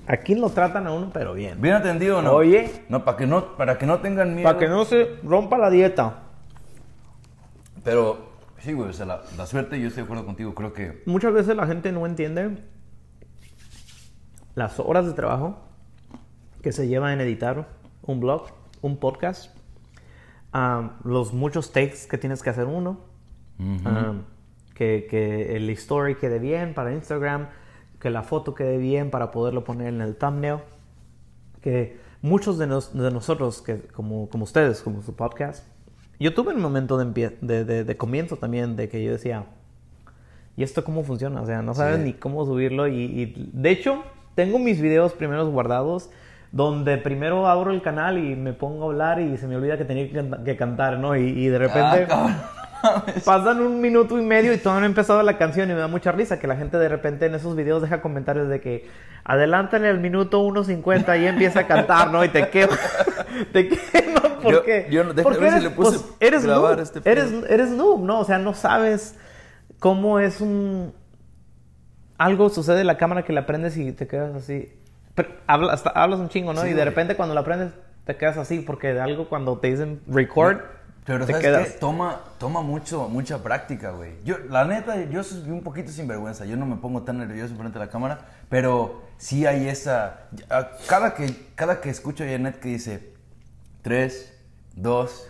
Aquí lo tratan a uno, pero bien. ¿Bien atendido no? Oye. No, para que no, para que no tengan miedo. Para que no se rompa la dieta. Pero, sí, güey, o sea, la, la suerte, yo estoy de acuerdo contigo, creo que... Muchas veces la gente no entiende las horas de trabajo que se lleva en editar un blog, un podcast, um, los muchos takes que tienes que hacer uno, um, que, que el story quede bien para Instagram, que la foto quede bien para poderlo poner en el thumbnail, que muchos de, nos- de nosotros, que, como, como ustedes, como su podcast, yo tuve un momento de, de, de- de comienzo también de que yo decía, ¿y esto cómo funciona? O sea, no sabes Sí. ni cómo subirlo. Y, y, de hecho, tengo mis videos primeros guardados donde primero abro el canal y me pongo a hablar y se me olvida que tenía que, canta- que cantar, ¿no? Y, y de repente Ah, pasan un minuto y medio y todavía no ha empezado la canción y me da mucha risa que la gente de repente en esos videos deja comentarios de que adelantan el minuto 1.50 y empieza a cantar, ¿no? Y te quema. (laughs) te quema. ¿Por Yo- qué? yo no- déjame Porque ver si eres, le puse pues, eres noob. este eres, eres noob, ¿no? O sea, no sabes cómo es un... Algo sucede en la cámara que la prendes y te quedas así. Pero habla- hasta hablas un chingo, ¿no? Sí, y de repente cuando la prendes te quedas así porque de algo cuando te dicen record Pero te ¿sabes quedas. qué? Toma, toma mucho, mucha práctica, güey. Yo, la neta, yo soy un poquito sinvergüenza. Yo no me pongo tan nervioso frente a la cámara, pero sí hay esa... Cada que, cada que escucho a Janet que dice 3, 2,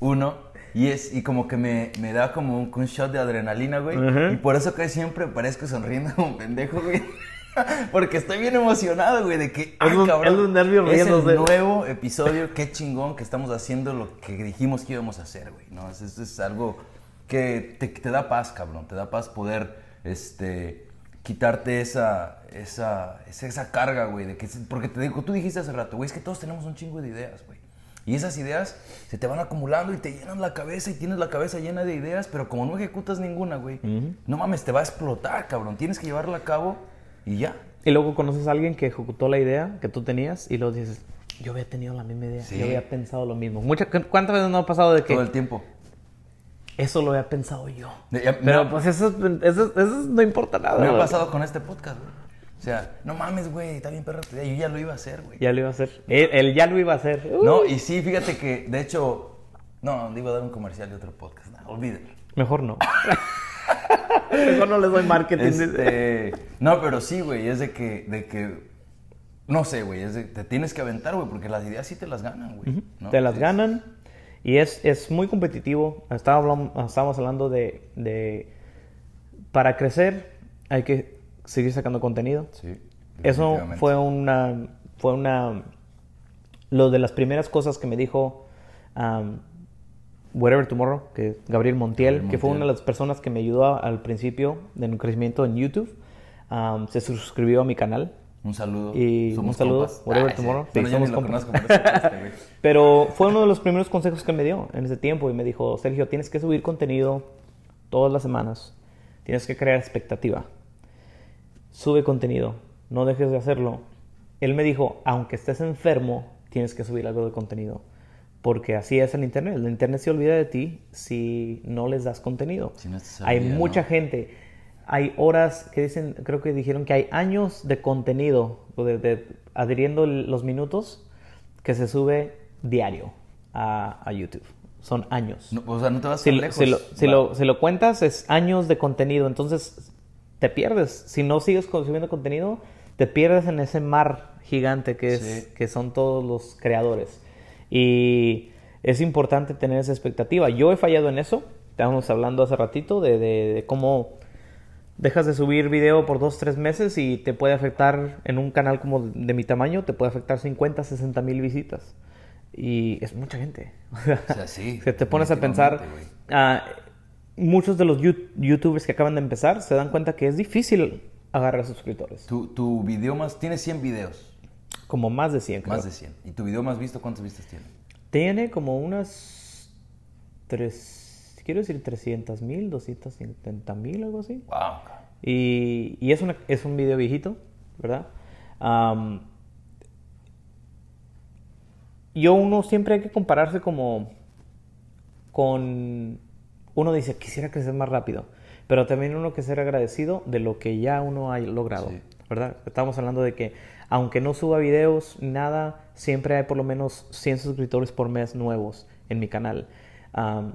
1... Y, es, y como que me, me da como un, un shot de adrenalina, güey. Y por eso que siempre parezco sonriendo como un pendejo, güey. (laughs) Porque estoy bien emocionado, güey, de que... ay, cabrón, es los nervios es el nuevo episodio, qué chingón que estamos haciendo lo que dijimos que íbamos a hacer, güey. ¿no? Es, es- es algo que te, te da paz, cabrón. Te da paz poder este, quitarte esa, esa, esa, esa carga, güey. De que, porque te digo, tú dijiste hace rato, güey, es que todos tenemos un chingo de ideas, güey. Y esas ideas se te van acumulando y te llenan la cabeza y tienes la cabeza llena de ideas, pero como no ejecutas ninguna, güey, no mames, te va a explotar, cabrón. Tienes que llevarla a cabo y ya. Y luego conoces a alguien que ejecutó la idea que tú tenías y luego dices, yo había tenido la misma idea, Sí. yo había pensado lo mismo. Mucha- ¿Cuántas veces no ha pasado de que Todo el tiempo. eso lo había pensado yo? Ya- Pero me- pues eso, eso, eso no importa nada. Me ha pasado con este podcast, güey. O sea, no mames, güey, está bien perro. Yo ya lo iba a hacer, güey. Ya lo iba a hacer. Él, él ya lo iba a hacer. Uh, No, y sí, fíjate que, de hecho, no, le iba a dar un comercial de otro podcast. No, olvídalo. Mejor no. (laughs) Mejor no les doy marketing. Este, no, pero sí, güey, es de que, de que, no sé, güey, es de, te tienes que aventar, güey, porque las ideas sí te las ganan, güey. ¿no? Te las Es- ganan y es, es muy competitivo. Estaba hablam- estábamos hablando de, de- Para crecer hay que seguir sacando contenido. Sí. Eso fue una... Fue una... Lo de las primeras cosas que me dijo um, Whatever Tomorrow, que Gabriel Montiel, Gabriel que fue una de las personas que me ayudó al principio de mi crecimiento en YouTube. Um, se suscribió a mi canal. Un saludo. Y un saludo, compas. whatever Ah, sí. tomorrow. Sí, yo somos compas. (laughs) Pero fue uno de los primeros consejos que me dio en ese tiempo y me dijo, Sergio, tienes que subir contenido todas las semanas. Tienes que crear expectativa. Sube contenido. No dejes de hacerlo. Él me dijo, aunque estés enfermo, tienes que subir algo de contenido. Porque así es el Internet. El Internet se olvida de ti si no les das contenido. Si no hay mucha ¿no? gente. Hay horas que dicen, creo que dijeron que hay años de contenido, de, de- adhiriendo los minutos, que se sube diario a, a YouTube. Son años. No, o sea, no te vas si, lejos. si lo, si Va. lo- si lo cuentas, es años de contenido. Entonces, te pierdes. Si no sigues consumiendo contenido, te pierdes en ese mar gigante que, es, Sí. que son todos los creadores. Y es importante tener esa expectativa. Yo he fallado en eso. Estábamos hablando hace ratito de, de- de cómo dejas de subir video por dos, tres meses y te puede afectar en un canal como de mi tamaño, te puede afectar 50, 60 mil visitas. Y es mucha gente. (laughs) O sea, sí, Que te pones a pensar, ah, muchos de los youtubers que acaban de empezar se dan cuenta que es difícil agarrar suscriptores. Tu, tu video más, tienes 100 videos. Como más de 100, creo. Más de 100. ¿Y tu video más visto cuántas vistas tiene? Tiene como unas... Tres, quiero decir 300 mil, 270 mil, algo así. Wow. Y, y es, una- es un video viejito, ¿verdad? Yo uno siempre hay que compararse como... con... Uno dice, quisiera crecer más rápido, pero también uno que ser agradecido de lo que ya uno ha logrado, Sí. ¿verdad? Estamos hablando de que aunque no suba videos, nada, siempre hay por lo menos 100 suscriptores por mes nuevos en mi canal.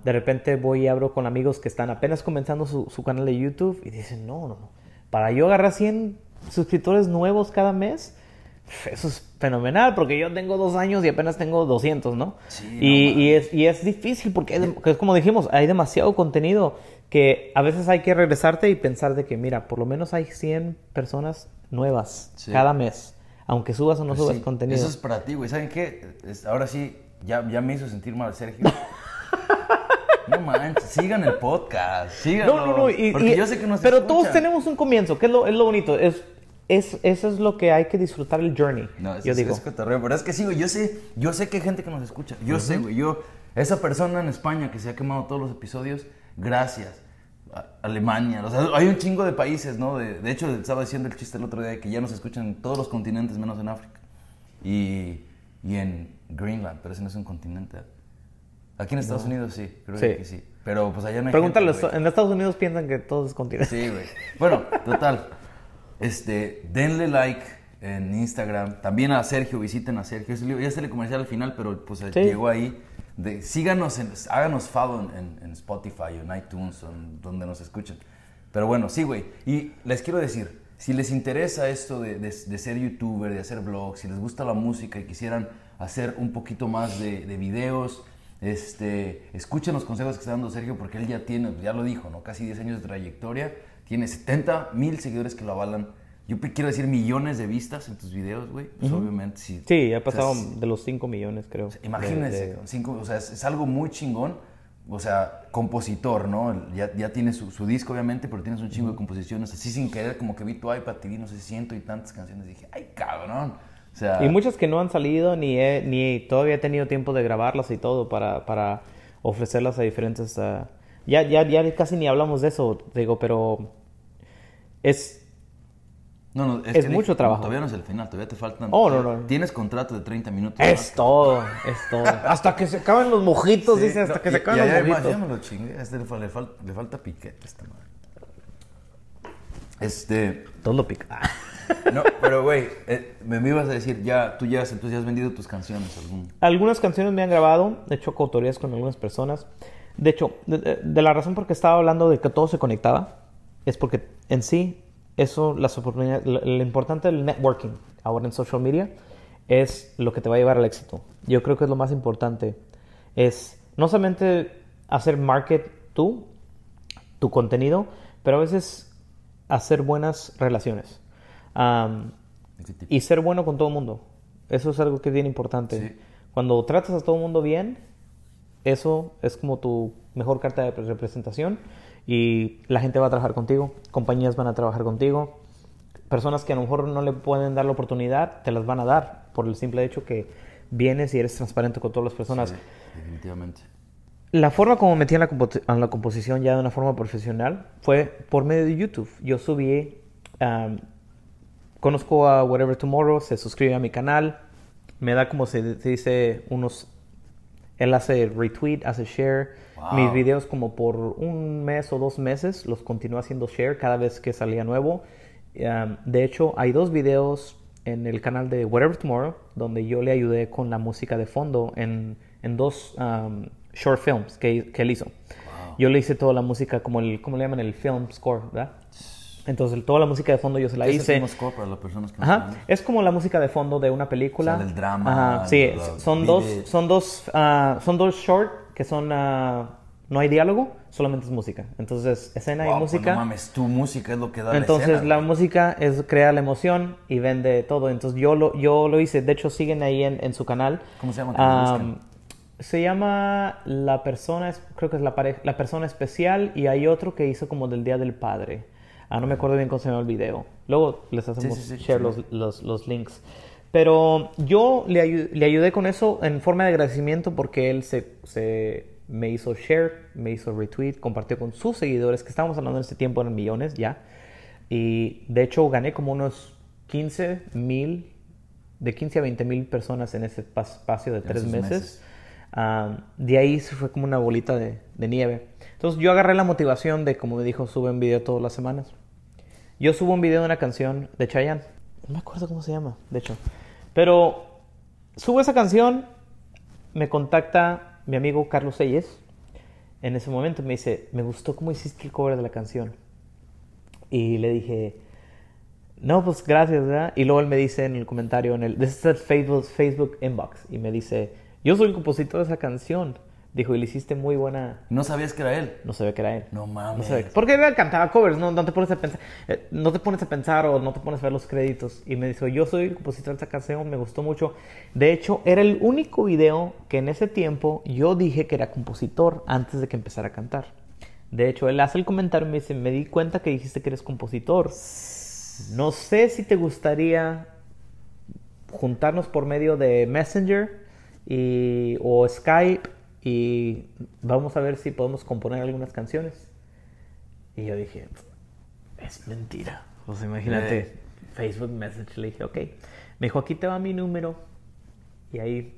De repente voy y abro con amigos que están apenas comenzando su, su canal de YouTube y dicen, no, no, no, para yo agarrar 100 suscriptores nuevos cada mes, eso es fenomenal porque yo tengo dos años y apenas tengo 200, ¿no? Sí, y, no y es, y es difícil porque, es como dijimos, hay demasiado contenido que a veces hay que regresarte y pensar de que, mira, por lo menos hay 100 personas nuevas Sí. cada mes, aunque subas o no Pues subas sí, contenido. Eso es para ti, güey. ¿Saben qué? Es- ahora sí, ya, ya me hizo sentir mal Sergio. (laughs) no manches, sigan el podcast. Síganlo. No, no, no. y- porque y- yo sé que nos pero escuchan. todos tenemos un comienzo, que es lo, es lo bonito. Es, es, eso es lo que hay que disfrutar el journey. No, eso yo es, digo. es cotorreo, pero es que sí, güey, yo sé, yo sé que hay gente que nos escucha. Yo sé, güey, yo, esa persona en España que se ha quemado todos los episodios, gracias. A- Alemania, o sea, hay un chingo de países, ¿no? De, de hecho, estaba diciendo el chiste el otro día de que ya nos escuchan en todos los continentes menos en África. Y, y en Greenland, pero ese no es un continente. Aquí en Estados Unidos sí, creo Sí. que sí. Pero pues allá no hay Pregúntale, gente, en Estados Unidos piensan que todo es continente. Sí, güey. Bueno, total. Este, denle like en Instagram. También a Sergio, visiten a Sergio. Ya se le comercial al final, pero pues Sí. llegó ahí. De, síganos, en, háganos follow en, en- Spotify o en iTunes o en donde nos escuchen. Pero bueno, sí, güey. Y les quiero decir, si les interesa esto de, de- de ser youtuber, de hacer vlogs, si les gusta la música y quisieran hacer un poquito más de, de videos, este, escuchen los consejos que está dando Sergio porque él ya tiene, ya lo dijo, ¿no? Casi 10 años de trayectoria, tiene 70 mil seguidores que lo avalan. Yo quiero decir millones de vistas en tus videos, güey. Pues obviamente sí. Sí, ha O sea, pasado de los 5 millones, creo. Imagínense, de- de- cinco, o sea, es, es algo muy chingón. O sea, compositor, ¿no? Ya, ya tiene su, su disco, obviamente, pero tienes un chingo de composiciones. Así sin querer, como que vi tu iPad TV, no sé, ciento y tantas canciones. Dije, ¡ay, cabrón! O sea, Y muchas que no han salido ni, he- ni todavía he tenido tiempo de grabarlas y todo para, para ofrecerlas a diferentes... ah, ya, ya, ya casi ni hablamos de eso, digo, pero es... no, no, es que mucho trabajo. Todavía no es el final, todavía te faltan. Oh, no, no. Tienes contrato de 30 minutos. Es todo, es todo. (laughs) hasta que se acaben los mojitos, Sí, dice, hasta que y- se acaben los mojitos. ya me lo chingué. Este le, le fal- le falta piquete a esta madre. Este. Todo pica. Ah. No, pero güey, eh, me, me ibas a decir, ya, tú ya, entonces ya has vendido tus canciones. Algún... Algunas canciones me han grabado, he hecho coautorías con algunas personas. De hecho, de, la razón por que estaba hablando de que todo se conectaba, es porque en sí, eso, las oportunidades, lo, lo importante del networking ahora en social media es lo que te va a llevar al éxito. Yo creo que es lo más importante. Es no solamente hacer market tú, tu contenido, pero a veces hacer buenas relaciones. Y ser bueno con todo el mundo. Eso es algo que es bien importante. Sí. Cuando tratas a todo el mundo bien, eso es como tu mejor carta de representación y la gente va a trabajar contigo, compañías van a trabajar contigo, personas que a lo mejor no le pueden dar la oportunidad, te las van a dar por el simple hecho que vienes y eres transparente con todas las personas. Sí, definitivamente. La forma como metí en la, compo- en la composición ya de una forma profesional fue por medio de YouTube. Yo subí, um, conozco a Whatever Tomorrow, se suscribe a mi canal, me da como se, se dice unos, él hace retweet, hace share, Wow. mis videos como por un mes o dos meses los continúa haciendo share cada vez que salía nuevo. Um, de hecho, hay dos videos en el canal de Whatever Tomorrow donde yo le ayudé con la música de fondo en, en dos um, short films que, que él hizo. Yo le hice toda la música como el, ¿cómo le llaman? El film score, ¿verdad? Entonces, toda la música de fondo yo se la ¿Qué es hice. score para las personas que no Ajá, saben? es como la música de fondo de una película. O sea, drama, Ajá, sí, son dos, son dos, ah, son dos short que son, ah, no hay diálogo, solamente es música. Entonces, escena Wow, y pues música. no mames, tu música es lo que da Entonces la escena. la música es crea la emoción y vende todo. Entonces yo lo, yo lo hice. De hecho siguen ahí en, en su canal. ¿Cómo se llama? Busquen. se llama la persona, es- creo que es la, pareja, la persona especial y hay otro que hizo como del Día del Padre. Ah, no me acuerdo bien cómo se llama el video. Luego les hacemos sí, sí, share los, los, los links. Pero yo le, ayu- le ayudé con eso en forma de agradecimiento porque él se, se me hizo share, me hizo retweet, compartió con sus seguidores, que estábamos hablando en este tiempo en millones ya. Y de hecho gané como unos 15 mil, de 15 a 20 mil personas en ese espacio de tres meses. Ah, de ahí se fue como una bolita de, nieve. Entonces yo agarré la motivación de, como me dijo, sube un video todas las semanas. Yo subo un video de una canción de Chayanne. No me acuerdo cómo se llama, de hecho. Pero subo esa canción, me contacta mi amigo Carlos Selles. En ese momento me dice, me gustó cómo hiciste el cover de la canción. Y le dije, no, pues gracias, ¿verdad? Y luego él me dice en el comentario, en el this is Facebook, Facebook inbox, y me dice, yo soy el compositor de esa canción. Dijo, y le hiciste muy buena... ¿No sabías que era él? No sabía que era él. No mames. No Porque él cantaba covers, no, no te pones a pensar, eh, no te pones a pensar o no te pones a ver los créditos. Y me dijo, yo soy el compositor de esa canción, me gustó mucho. De hecho, era el único video que en ese tiempo yo dije que era compositor antes de que empezara a cantar. De hecho, él hace el comentario y me dice, me di cuenta que dijiste que eres compositor. No sé si te gustaría juntarnos por medio de Messenger y, o Skype y vamos a ver si podemos componer algunas canciones. Y yo dije, es mentira. Sea, imagínate, Eh. Facebook Message. Le dije, ok. Me dijo, aquí te va mi número. Y ahí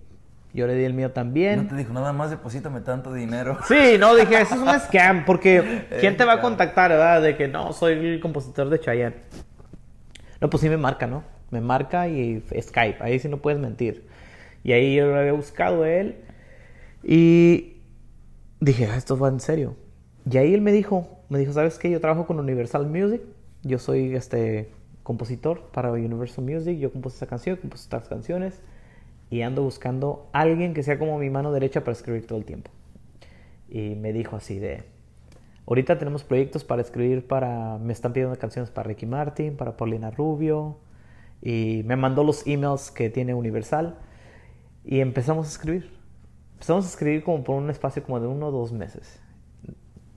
yo le di el mío también. No te dijo nada más, deposítame tanto dinero. (laughs) Sí, no, dije, eso es un scam, porque (laughs) ¿quién te va a contactar, verdad? De que no, soy el compositor de Chayanne. No, pues sí me marca, ¿no? Me marca y Skype, ahí sí no puedes mentir. Y ahí yo lo había buscado a él y dije, ah, esto va en serio. Y ahí él me dijo, me dijo, ¿sabes qué? Yo trabajo con Universal Music, yo soy este compositor para Universal Music, yo compuse esta canción, compuse estas canciones y ando buscando a alguien que sea como mi mano derecha para escribir todo el tiempo. Y me dijo así de, ahorita tenemos proyectos para escribir para, me están pidiendo canciones para Ricky Martin, para Paulina Rubio, y me mandó los emails que tiene Universal, y empezamos a escribir. Empezamos a escribir como por un espacio como de uno o dos meses,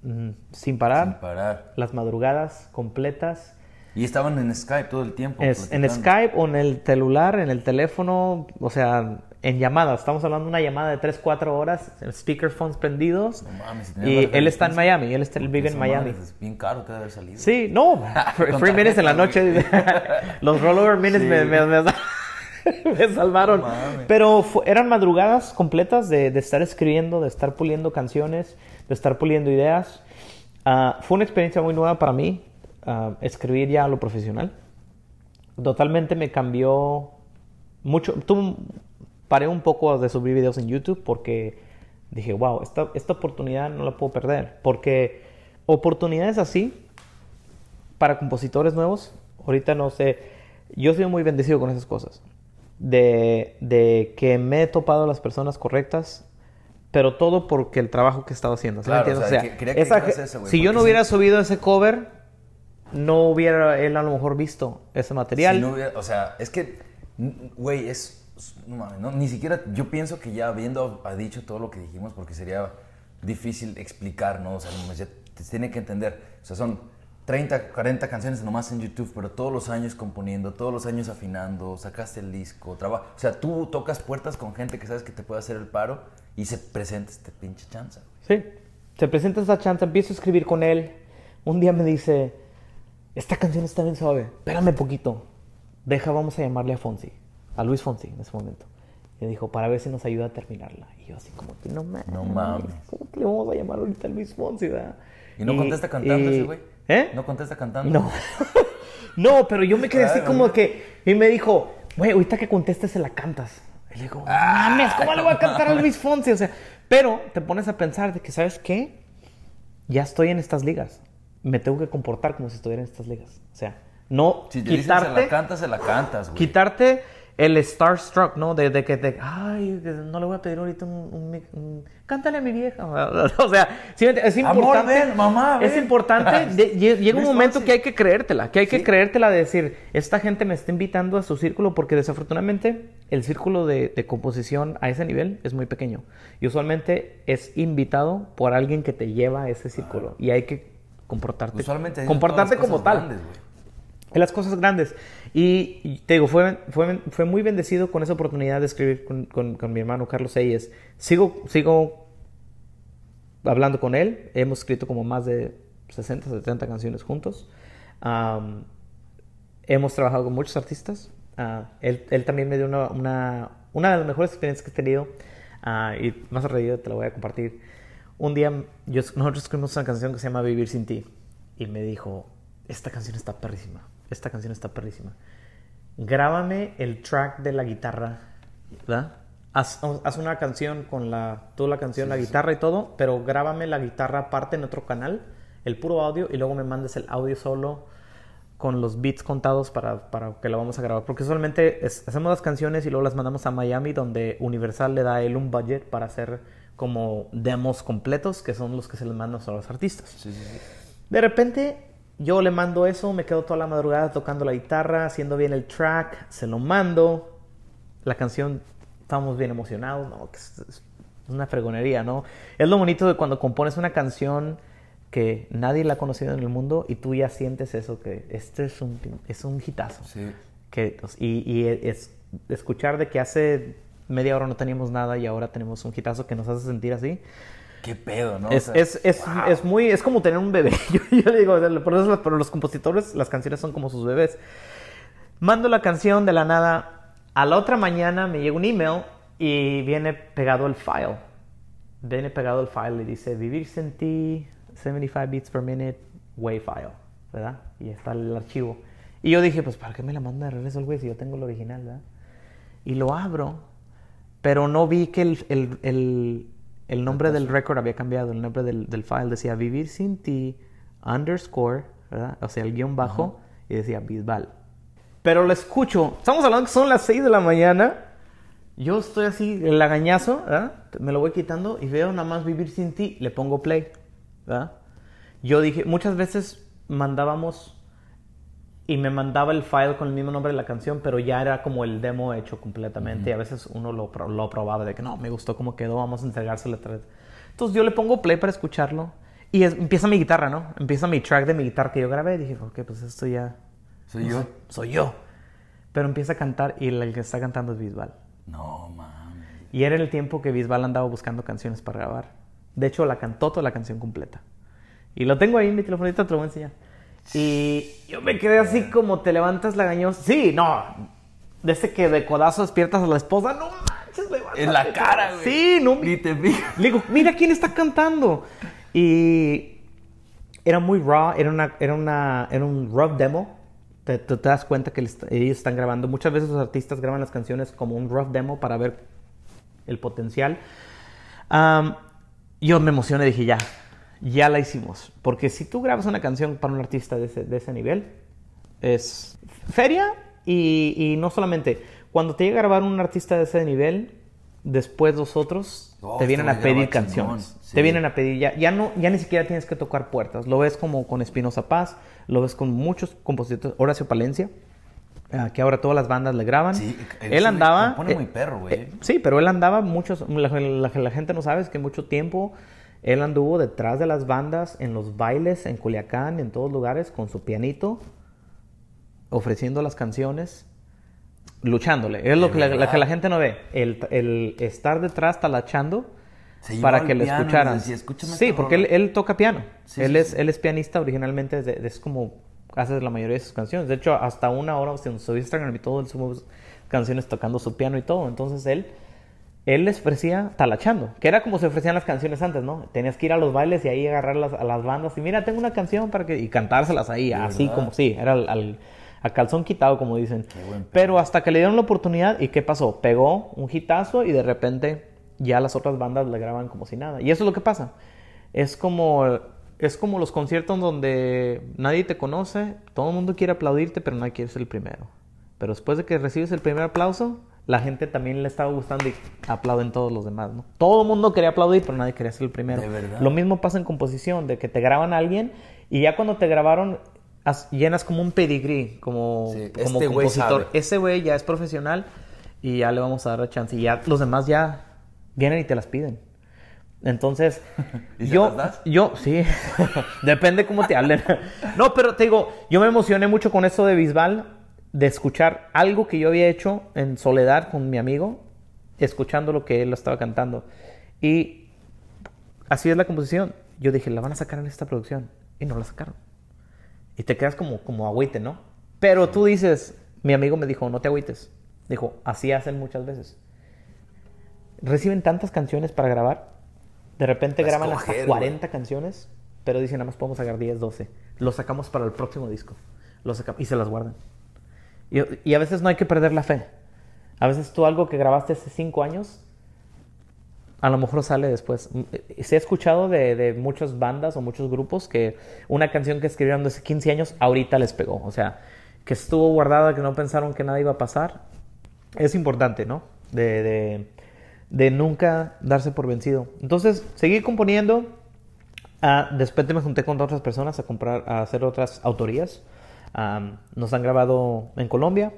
Mm, sin parar, Sin parar. las madrugadas completas. Y estaban en Skype todo el tiempo. Es, en. Skype o en el celular, en el teléfono, o sea, en llamadas. Estamos hablando de una llamada de 3, 4 horas, speakerphones prendidos. No mames, si y él está en. Miami, él está él vive en Miami. Es bien caro te debe haber salido. Sí, no, (laughs) free, minutes en la noche. (laughs) Los rollover minutes Sí. me, me- me- (laughs) me salvaron. Pero eran madrugadas completas de, de estar escribiendo, de estar puliendo canciones, de estar puliendo ideas. Ah, fue una experiencia muy nueva para mí, ah, escribir ya a lo profesional. Totalmente me cambió mucho. Tú, paré un poco de subir videos en YouTube porque dije, wow, esta, esta oportunidad no la puedo perder. Porque oportunidades así, para compositores nuevos, ahorita no sé, yo soy muy bendecido con esas cosas. De, de que me he topado a las personas correctas, pero todo porque el trabajo que he estado haciendo. ¿sí Claro, o sea, O que- que eso, si yo no sí- hubiera subido ese cover, no hubiera él a lo mejor visto ese material. Si no hubiera- o sea, es que, güey, es. No mames, no, ni siquiera. Yo pienso que ya habiendo ha dicho todo lo que dijimos, porque sería difícil explicar, ¿no? O sea, nomás ya te tiene que entender. O sea, son 30, 40 canciones nomás en YouTube, pero todos los años componiendo, todos los años afinando, sacaste el disco, trabajo. O sea, tú tocas puertas con gente que sabes que te puede hacer el paro y se presenta este pinche chance. güey. Sí, se presenta esa chance, empiezo a escribir con él. Un día me dice, esta canción está bien suave, espérame poquito. Deja, vamos a llamarle a Fonsi, a Luis Fonsi en ese momento. Y dijo, para ver si nos ayuda a terminarla. Y yo así como que no mames. No mames. ¿Cómo que le vamos a llamar ahorita a Luis Fonsi, verdad? ¿Y no contesta cantando y- ese güey? ¿Eh? ¿No contesta cantando? No. (laughs) no, pero yo me quedé así como que. Y me dijo, güey, ahorita que contestes se la cantas. Y le digo, no mames, ¿cómo le voy a cantar a Luis Fonsi? O sea, pero te pones a pensar de que, ¿sabes qué? Ya estoy en estas ligas. Me tengo que comportar como si estuviera en estas ligas. O sea, no Si te dicen se quitarte, la cantas, se la cantas, güey. quitarte el starstruck, ¿no? De, de que te, ay, no le voy a pedir ahorita un, un cántale a mi vieja. (laughs) O sea, es Amor, importante. ven, mamá, Es importante. (laughs) de- llega un momento que hay que creértela, que hay que Sí. creértela de decir, esta gente me está invitando a su círculo porque desafortunadamente el círculo de, de composición a ese nivel es muy pequeño. Y usualmente es invitado por alguien que te lleva a ese círculo. Y hay que comportarte, Usualmente comportarte como tal. grandes. En las cosas grandes. Y, te digo, fue, fue, fue muy bendecido con esa oportunidad de escribir con, con- mi hermano Carlos Eyes. Sigo, sigo hablando con él. Hemos escrito como más de 60, 70 canciones juntos. Hemos trabajado con muchos artistas. Ah, él, él también me dio una, una, una de las mejores experiencias que he tenido Ah, y más a reír, te lo voy a compartir. Un día yo, nosotros escribimos una canción que se llama Vivir sin ti. Y me dijo, esta canción está perrísima. Esta canción está perrísima. Grábame el track de la guitarra, ¿verdad? Haz, haz una canción con la, toda la canción, la guitarra y todo, pero grábame la guitarra aparte en otro canal, el puro audio, y luego me mandes el audio solo con los beats contados para, para que lo vamos a grabar. Porque usualmente es- hacemos las canciones y luego las mandamos a Miami, donde Universal le da a él un budget para hacer como demos completos, que son los que se les mandan a los artistas. Sí. De repente yo le mando eso, me quedo toda la madrugada tocando la guitarra, haciendo bien el track, se lo mando. La canción, estamos bien emocionados, ¿no? Es, es una fregonería, ¿no? Es lo bonito de cuando compones una canción que nadie la ha conocido en el mundo y tú ya sientes eso, que este es un, es un hitazo. Sí. Que, y y es, escuchar de que hace media hora no teníamos nada y ahora tenemos un hitazo que nos hace sentir así. Qué pedo, ¿no? O Es, sea, es, es, es muy, es como tener un bebé. (laughs) Yo, yo le digo, o sea, por eso los- por los compositores las canciones son como sus bebés. Mando la canción de la nada. A la otra mañana me llega un email y viene pegado el file. Viene pegado el file y dice Vivir sin ti, 75 beats per minute, WAV file. ¿Verdad? Y está el archivo. Y yo dije, pues, ¿para qué me la manda de regreso el güey si yo tengo el original, ¿verdad? Y lo abro, pero no vi que el, el, el, el nombre del record había cambiado. El nombre del, del file decía Vivir sin ti, underscore, ¿verdad? O sea, el guion bajo, y decía Bisbal. Pero lo escucho. Estamos hablando que son las 6 de la mañana. Yo estoy así, el lagañazo, ¿verdad? Me lo voy quitando y veo nada más Vivir sin ti, le pongo play, ¿verdad? Yo dije, muchas veces mandábamos y me mandaba el file con el mismo nombre de la canción, pero ya era como el demo hecho completamente. Y a veces uno lo, lo probaba de que no, me gustó cómo quedó, vamos a entregárselo otra vez. Entonces yo le pongo play para escucharlo y es- empieza mi guitarra, ¿no? Empieza mi track de mi guitarra que yo grabé. Y dije, ok, pues esto ya Soy yo. soy yo. Pero empieza a cantar y el que está cantando es Bisbal. No, mames. Y era el tiempo que Bisbal andaba buscando canciones para grabar. De hecho, la cantó toda la canción completa. Y lo tengo ahí en mi teléfono, ahorita te lo voy a enseñar. Y yo me quedé así como te levantas la gañosa. Sí, no. De ese que de codazo despiertas a la esposa. No manches, levántate. En la cara, güey. Sí, no. Ni te fijas. Le digo, mira quién está cantando. Y era muy raw, era, una, era, una, era un rough demo. Te, te- te das cuenta que les- ellos están grabando. Muchas veces los artistas graban las canciones como un rough demo para ver el potencial. Yo me emocioné y dije, ya, ya la hicimos. Porque si tú grabas una canción para un artista de ese, de ese nivel, es feria y, y no solamente. Cuando te llega a grabar un artista de ese nivel, después los otros Oh, te vienen a güey pedir canciones. sí. Te vienen a pedir, ya, ya, no, ya ni siquiera tienes que tocar puertas. Lo ves como con Espinosa Paz, lo ves con muchos compositores, Horacio Palencia, ah, que ahora todas las bandas le graban. Sí, él andaba... eh, muy perro, güey. eh, sí, pero él andaba muchos... La, la- la gente no sabe es que mucho tiempo él anduvo detrás de las bandas, en los bailes, en Culiacán, en todos lugares, con su pianito, ofreciendo las canciones, luchándole. Es lo que la, la verdad. que la gente no ve. El, el estar detrás talachando para que le escucharan. decía, "Escúchame sí, esta porque él, rola". él toca piano. Sí, él, sí, es, sí. él es pianista originalmente, es como hace la mayoría de sus canciones. De hecho, hasta una hora en su Instagram y todo, él sube canciones tocando su piano y todo. Entonces él, él les ofrecía talachando, que era como se ofrecían las canciones antes, ¿no? Tenías que ir a los bailes y ahí agarrar las, a las bandas y mira, tengo una canción para que... y cantárselas ahí, así verdad? como, sí, era al, al- a calzón quitado, como dicen. Pero hasta que le dieron la oportunidad, ¿y qué pasó? Pegó un hitazo y de repente ya las otras bandas le graban como si nada. Y eso es lo que pasa. Es como, es como los conciertos donde nadie te conoce, todo el mundo quiere aplaudirte, pero nadie quiere ser el primero. Pero después de que recibes el primer aplauso, la gente también le estaba gustando y aplauden todos los demás, ¿no? Todo el mundo quería aplaudir, pero nadie quería ser el primero. ¿De verdad? Lo mismo pasa en composición, de que te graban a alguien y ya cuando te grabaron llenas como un pedigrí, como, Sí, como este compositor. Ese güey ya es profesional y ya le vamos a dar la chance. Y ya los demás ya vienen y te las piden. Entonces, (laughs) ¿Y yo, yo, sí, (laughs) depende cómo te hablen. (laughs) No, pero te digo, yo me emocioné mucho con eso de Bisbal, de escuchar algo que yo había hecho en soledad con mi amigo, escuchando lo que él estaba cantando. Y así es la composición. Yo dije, la van a sacar en esta producción. Y no la sacaron. Y te quedas como, como agüite, ¿no? Pero tú dices, mi amigo me dijo, no te agüites. Dijo, así hacen muchas veces. reciben tantas canciones para grabar. De repente graban escoger, hasta 40 canciones, pero dicen nada más podemos sacar 10, 12. Los sacamos para el próximo disco. Saca- y se las guardan. Y, y a veces no hay que perder la fe. A veces tú algo que grabaste hace 5 años, a lo mejor sale después. Mm, eh, Se ha escuchado de, de muchas bandas o muchos grupos que una canción que escribieron hace 15 años ahorita les pegó. O sea, que estuvo guardada, que no pensaron que nada iba a pasar. Es importante, ¿no? De, de, de nunca darse por vencido. Entonces, seguí componiendo. Ah, después me junté con otras personas a comprar, a hacer otras autorías. Am, nos han grabado en Colombia,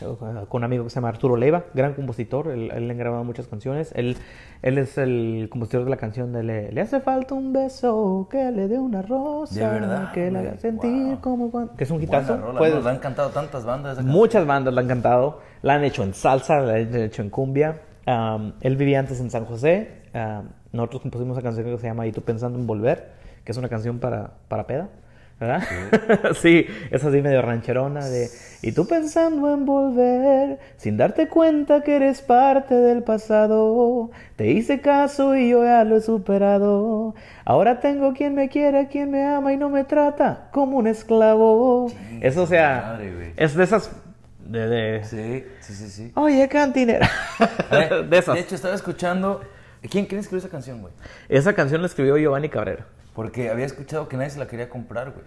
eh, con un amigo que se llama Arturo Leiva, gran compositor, él, él le ha grabado muchas canciones, él, él es el compositor de la canción de Le, Le hace falta un beso, que le dé una rosa, verdad, que le haga sentir wow. como cuando... Que es un hitazo. rola, ¿no? La han cantado tantas bandas. esa. Muchas bandas la han cantado, la han hecho en salsa, la han hecho en cumbia. Am, él vivía antes en San José, am, nosotros compusimos una canción que se llama Y tú pensando en volver, que es una canción para, para peda. ¿Verdad? (laughs) Sí. es así medio rancherona de Y tú pensando en volver Sin darte cuenta que eres parte del pasado Te hice caso y yo ya lo he superado Ahora tengo quien me quiere, quien me ama y no me trata como un esclavo Eso o sea madre. Es de esas de, de- Sí, sí, sí, sí. Oye, cantinera (laughs) De esas De hecho, estaba escuchando. ¿Quién, quién escribió esa canción, güey? Esa canción la escribió Giovanni Cabrera Porque había escuchado que nadie se la quería comprar, güey.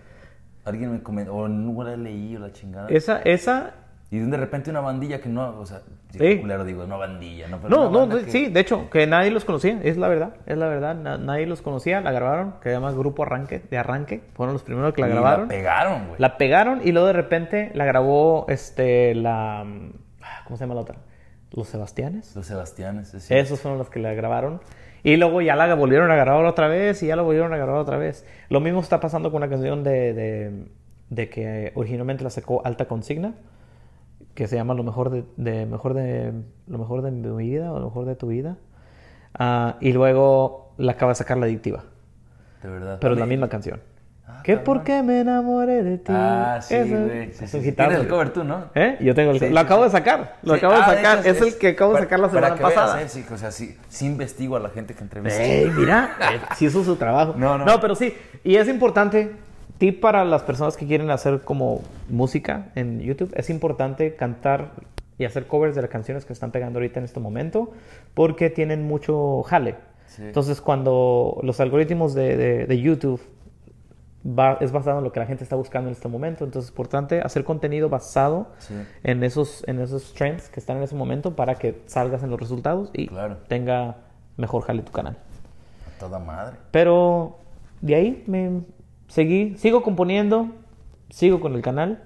Alguien me comentó, o no la leí o la chingada. Esa, esa Y de repente una bandilla que no, o sea, sí, Sí. culero digo, no bandilla, no, pero No, no, que- sí, de hecho, que nadie los conocía, es la verdad, es la verdad, na- nadie los conocía, la grabaron, que llama Grupo Arranque, de Arranque, fueron los primeros que la y grabaron. La pegaron, güey. La pegaron y luego de repente la grabó, este, la, mm, ¿cómo se llama la otra? Los Sebastianes. Los Sebastianes, es Esos fueron los que la grabaron. Y luego ya la volvieron a grabar otra vez y ya la volvieron a grabar otra vez. Lo mismo está pasando con una canción de, de, de que originalmente la sacó Alta Consigna, que se llama Lo mejor de, de- mejor de lo mejor de mi vida o lo mejor de tu vida. Ah, y luego la acaba de sacar la adictiva, De verdad. pero es la misma canción. Ah, ¿Qué cabrón. por qué me enamoré de ti? Ah, sí, Eso güey. Sí, es sí, sí. Tienes el cover tú, ¿no? ¿Eh? Yo tengo el Sí, Lo acabo de sacar. Lo acabo de Ah, sacar. hecho, Es, el que acabo de sacar la para semana que veas, pasada. eh, sí, o sea, sí, sí investigo a la gente que entrevista. Ey, mira, (laughs) eh, sí hizo su trabajo. No, no. pero sí. Y es importante, tip para las personas que quieren hacer como música en YouTube, es importante cantar y hacer covers de las canciones que están pegando ahorita en este momento, porque tienen mucho jale. Sí. Entonces, cuando los algoritmos de, de- de YouTube va- es basado en lo que la gente está buscando en este momento, entonces es importante hacer contenido basado Sí. en esos en esos trends que están en ese momento para que salgas en los resultados y Claro. tenga mejor jale tu canal. A toda madre. Pero de ahí me seguí, sigo componiendo, sigo con el canal,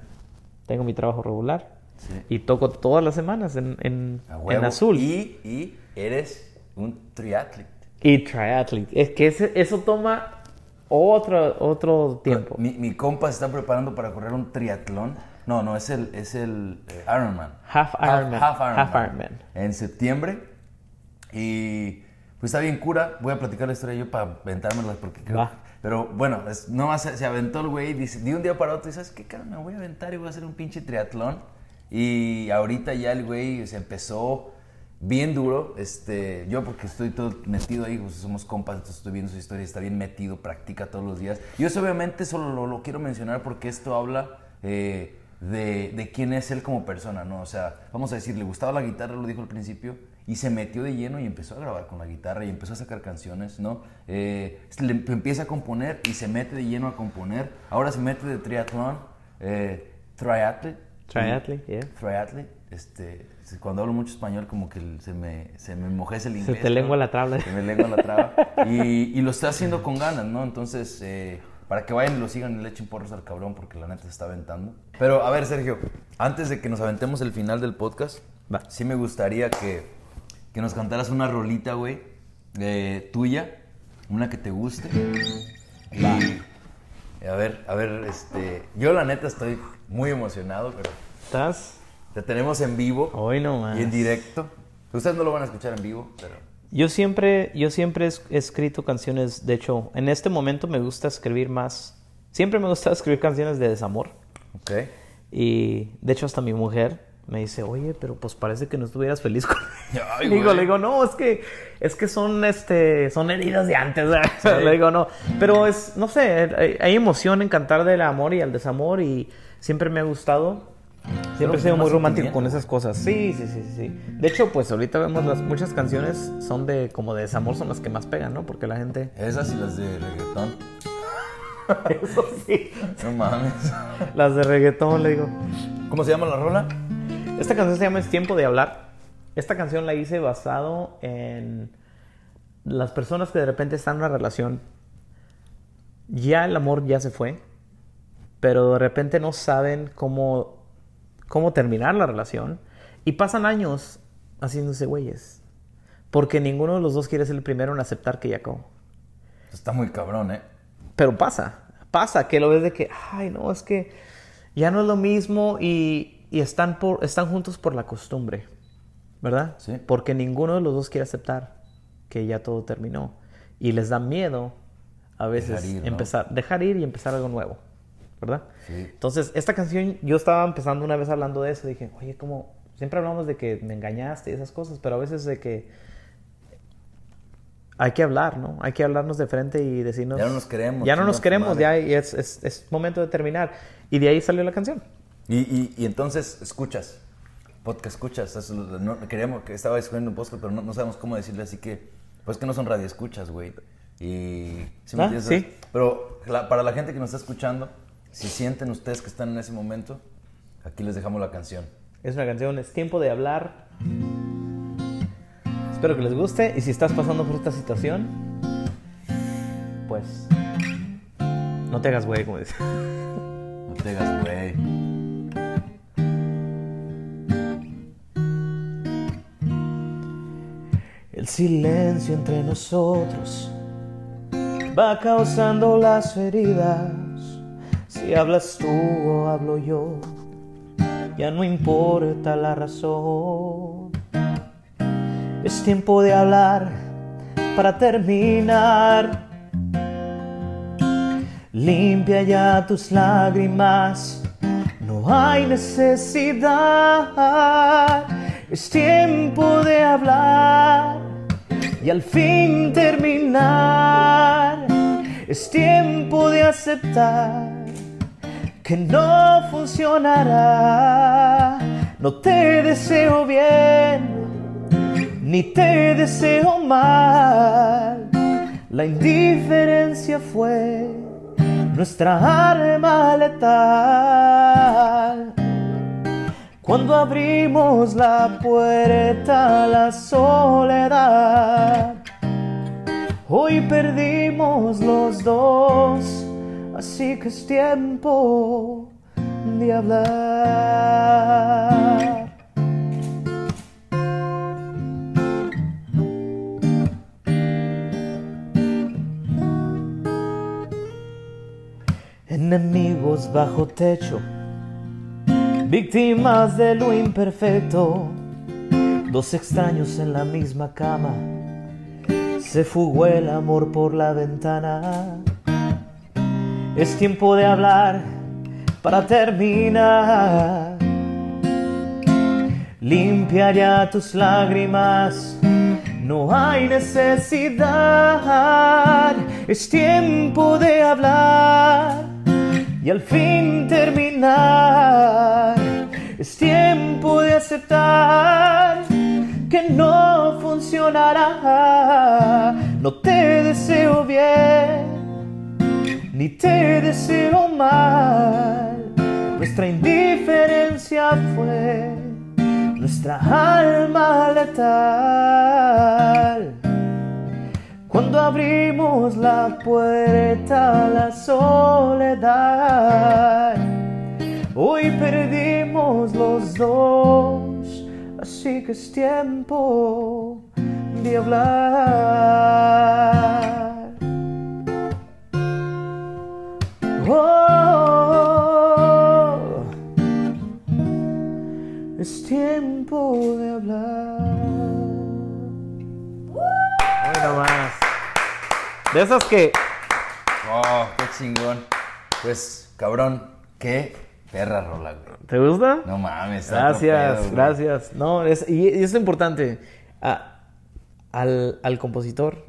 tengo mi trabajo regular Sí. y toco todas las semanas en, en, en azul. Y, y eres un triatlete. Y triathlete. Es que ese- eso toma otro, otro tiempo. Mi, mi compa se está preparando para correr un triatlón. No, no, es el, es el eh, Ironman. Half Ironman. Half, Ironman. Half Ironman. En septiembre. Y pues está bien cura. Voy a platicar la historia yo para aventármela porque creo. Va. Pero bueno, es, nomás se, se aventó el güey. Dice, de un día para otro, ¿sabes qué, cara? Me voy a aventar y voy a hacer un pinche triatlón. Y ahorita ya el güey se empezó bien duro. Este, yo porque estoy todo metido ahí, pues somos compas, entonces estoy viendo su historia, está bien metido, practica todos los días. Yo eso obviamente solo lo, lo quiero mencionar porque esto habla eh, de, de quién es él como persona, ¿no? O sea, vamos a decir, le gustaba la guitarra, lo dijo al principio, y se metió de lleno y empezó a grabar con la guitarra y empezó a sacar canciones, ¿no? Eh, le empieza a componer y se mete de lleno a componer. Ahora se mete de triatlón, eh, triathlete. Triathlete, yeah. Triathlete, este, cuando hablo mucho español como que se me, se me el Se inglés. te ¿no? lengua la traba. Se me lengua la traba. Y, y lo está haciendo con ganas, ¿no? Entonces, eh, para que vayan y lo sigan y le echen porros al cabrón porque la neta se está aventando. Pero, a ver, Sergio, antes de que nos aventemos el final del podcast, Va. sí me gustaría que, que nos cantaras una rolita, güey, eh, tuya, una que te guste. Y, a ver, a ver, este, yo la neta estoy muy emocionado, pero ¿Estás? Te tenemos en vivo Hoy no más. y en directo. Ustedes no lo van a escuchar en vivo, pero... Yo siempre, yo siempre he es- he escrito canciones, de hecho, en este momento me gusta escribir más, siempre me gusta (laughs) escribir canciones de desamor. Ok. Y de hecho hasta mi mujer me dice, oye, pero pues parece que no estuvieras feliz con (laughs) Ay, (laughs) digo, le digo, no, es que, es que son, este, son heridas de antes. ¿verdad? Le digo, no. Pero es, no sé, hay, hay emoción en cantar del amor y el desamor y siempre me ha gustado. Siempre he sido muy romántico con esas cosas. Sí, sí, sí, sí. De hecho, pues ahorita vemos las muchas canciones son de como de desamor son las que más pegan, ¿no? Porque la gente. Esas y las de reggaetón. (laughs) Eso sí. No mames. Las de reggaetón, le digo. ¿Cómo se llama la rola? Esta canción se llama Es tiempo de hablar. Esta canción la hice basado en las personas que de repente están en una relación. Ya el amor ya se fue, pero de repente no saben cómo, cómo terminar la relación y pasan años haciéndose güeyes. Porque ninguno de los dos quiere ser el primero en aceptar que ya acabó. Está muy cabrón, ¿eh? Pero pasa, pasa que lo ves de que, ay, no, es que ya no es lo mismo y, y están, por, están juntos por la costumbre, ¿verdad? Sí. Porque ninguno de los dos quiere aceptar que ya todo terminó y les da miedo a veces Dejar ir, ¿no? empezar, dejar ir y empezar algo nuevo, ¿verdad? Sí. Entonces, esta canción, yo estaba empezando una vez hablando de eso, dije, oye, como siempre hablamos de que me engañaste y esas cosas, pero a veces de que hay que hablar, ¿no? Hay que hablarnos de frente y decirnos... Ya no nos queremos, Ya no nos queremos, ya y es, es, es momento de terminar. Y de ahí salió la canción. Y, y, y entonces escuchas, podcast escuchas. es no, queríamos, que estaba escribiendo un podcast, pero no, no sabemos cómo decirle, así que, pues que no son radioescuchas, güey. Y, ¿sí me Ah, sí. Pero la- para la gente que nos está escuchando, si sienten ustedes que están en ese momento, aquí les dejamos la canción. Es una canción, es tiempo de hablar. Espero que les guste. Y si estás pasando por esta situación, pues... No te hagas güey, como dice. No te hagas, güey. El silencio entre nosotros va causando las heridas. Si hablas tú o hablo yo, ya no importa la razón. Es tiempo de hablar para terminar. Limpia ya tus lágrimas, no hay necesidad. Es tiempo de hablar y al fin terminar. Es tiempo de aceptar que no funcionará. No te deseo bien, ni te deseo mal. La indiferencia fue nuestra arma letal. Cuando abrimos la puerta a la soledad, hoy perdimos los dos, así que es tiempo de hablar. Enemigos bajo techo, víctimas de lo imperfecto, dos extraños en la misma cama, se fugó el amor por la ventana. Es tiempo de hablar para terminar. Limpia ya tus lágrimas, no hay necesidad. Es tiempo de hablar y al fin terminar. Es tiempo de aceptar que no funcionará. No te deseo bien ni te deseo mal. Nuestra indiferencia fue nuestra alma letal. Cuando abrimos la puerta a la soledad, hoy perdimos los dos, así que es tiempo de hablar. Oh, es tiempo de hablar. Bueno más. De esas que Oh, qué chingón. Pues, cabrón, qué Perra rola, güey. ¿Te gusta? No mames. Gracias, pedo, gracias. No, es, y, y es importante. A- al, al compositor,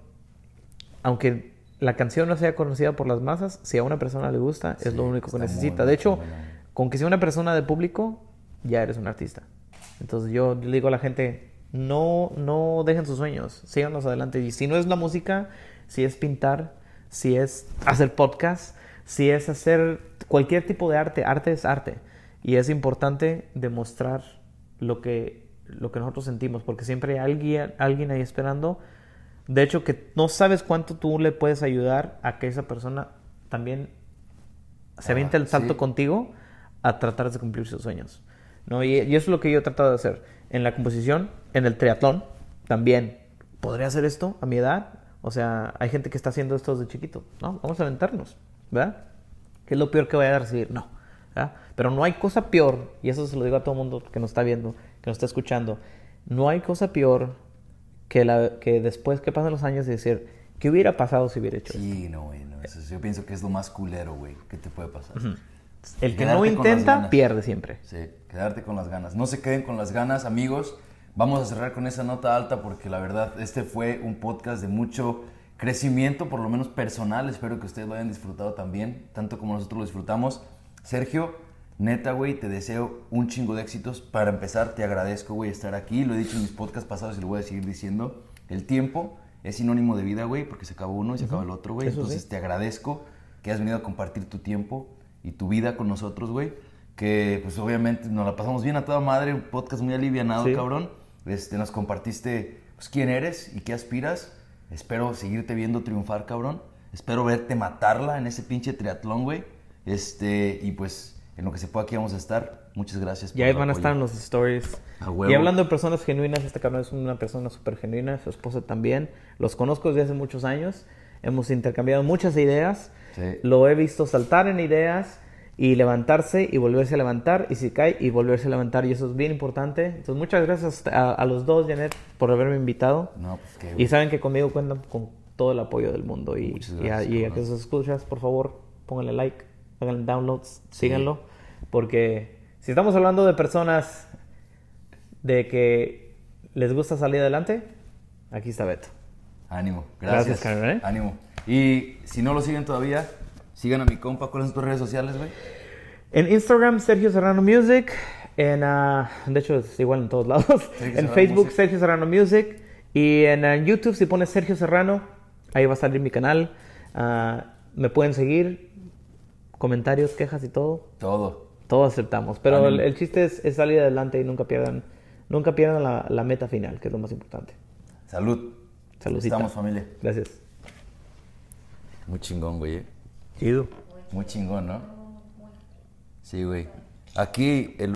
aunque la canción no sea conocida por las masas, si a una persona le gusta, es lo único que necesita. muy de hecho, con que sea una persona de público, ya eres un artista. Entonces yo le digo a la gente, no, no dejen sus sueños, síganos adelante. Y si no es la música, si es pintar, si es hacer podcast, si es hacer cualquier tipo de arte, arte es arte. Y es importante demostrar lo que, lo que nosotros sentimos, porque siempre hay alguien, alguien ahí esperando. De hecho, que no sabes cuánto tú le puedes ayudar a que esa persona también se Ah, aviente el salto sí. contigo a tratar de cumplir sus sueños. ¿no? Y, y eso es lo que yo he tratado de hacer. En la composición, en el triatlón, también. ¿Podría hacer esto a mi edad? O sea, hay gente que está haciendo esto desde chiquito. No, vamos a aventarnos, ¿verdad? ¿Qué es lo peor que vaya a recibir? No. ¿verdad? Pero no hay cosa peor, y eso se lo digo a todo el mundo que nos está viendo, que nos está escuchando, no hay cosa peor que, la, que después que pasan los años y decir, ¿qué hubiera pasado si hubiera hecho esto? Sí, no, güey. no, eso es- yo pienso que es lo más culero, güey, que te puede pasar. El que Quedarte no intenta, pierde siempre. Sí, quedarte con las ganas. No se queden con las ganas, amigos. Vamos a cerrar con esa nota alta porque la verdad este fue un podcast de mucho crecimiento, por lo menos personal. Espero que ustedes lo hayan disfrutado también, tanto como nosotros lo disfrutamos. Sergio, neta, güey, te deseo un chingo de éxitos. Para empezar, te agradezco, güey, estar aquí. Lo he dicho en mis podcasts pasados y lo voy a seguir diciendo. El tiempo es sinónimo de vida, güey, porque se acaba uno y se acaba el otro, güey. Eso sí. Entonces te agradezco que has venido a compartir tu tiempo y tu vida con nosotros, güey. Que pues obviamente nos la pasamos bien a toda madre, un podcast muy alivianado, Sí. cabrón. Este, nos compartiste pues, quién eres y qué aspiras. Espero seguirte viendo triunfar, cabrón. Espero verte matarla en ese pinche triatlón, güey. Este, y pues en lo que se pueda aquí vamos a estar. Muchas gracias. Y ahí el van a apoyo. estar en los stories. A huevo. Y hablando de personas genuinas, este cabrón es una persona súper genuina, su esposa también. Los conozco desde hace muchos años. Hemos intercambiado muchas ideas. Sí. Lo he visto saltar en ideas y levantarse y volverse a levantar. Y si cae y volverse a levantar. Y eso es bien importante. Entonces, muchas gracias a, a los dos, Janet, por haberme invitado. No, pues qué, Y saben que conmigo cuentan con todo el apoyo del mundo. Y, Muchas y a, gracias, y a que sus escuchas, por favor, pónganle like, háganle downloads, síganlo. Porque si estamos hablando de personas de que les gusta salir adelante, aquí está Beto. Ánimo. Gracias, Gracias. carnal, ¿eh? Ánimo. Y si no lo siguen todavía, sigan a mi compa. ¿Cuáles son tus redes sociales, güey? En Instagram, Sergio Serrano Music. En, ah, de hecho, es igual en todos lados. (laughs) en Serrano Facebook, Music. Sergio Serrano Music. Y en ah, YouTube, si pones Sergio Serrano, ahí va a salir mi canal. Ah, me pueden seguir. Comentarios, quejas y todo. Todo. Todo aceptamos. Pero el, el chiste es, es salir adelante y nunca pierdan, nunca pierdan la, la meta final, que es lo más importante. Salud. Saludcita. Estamos, familia. Gracias. Muy chingón, güey. eh. Chido. Muy chingón, ¿no? Sí, güey. Aquí el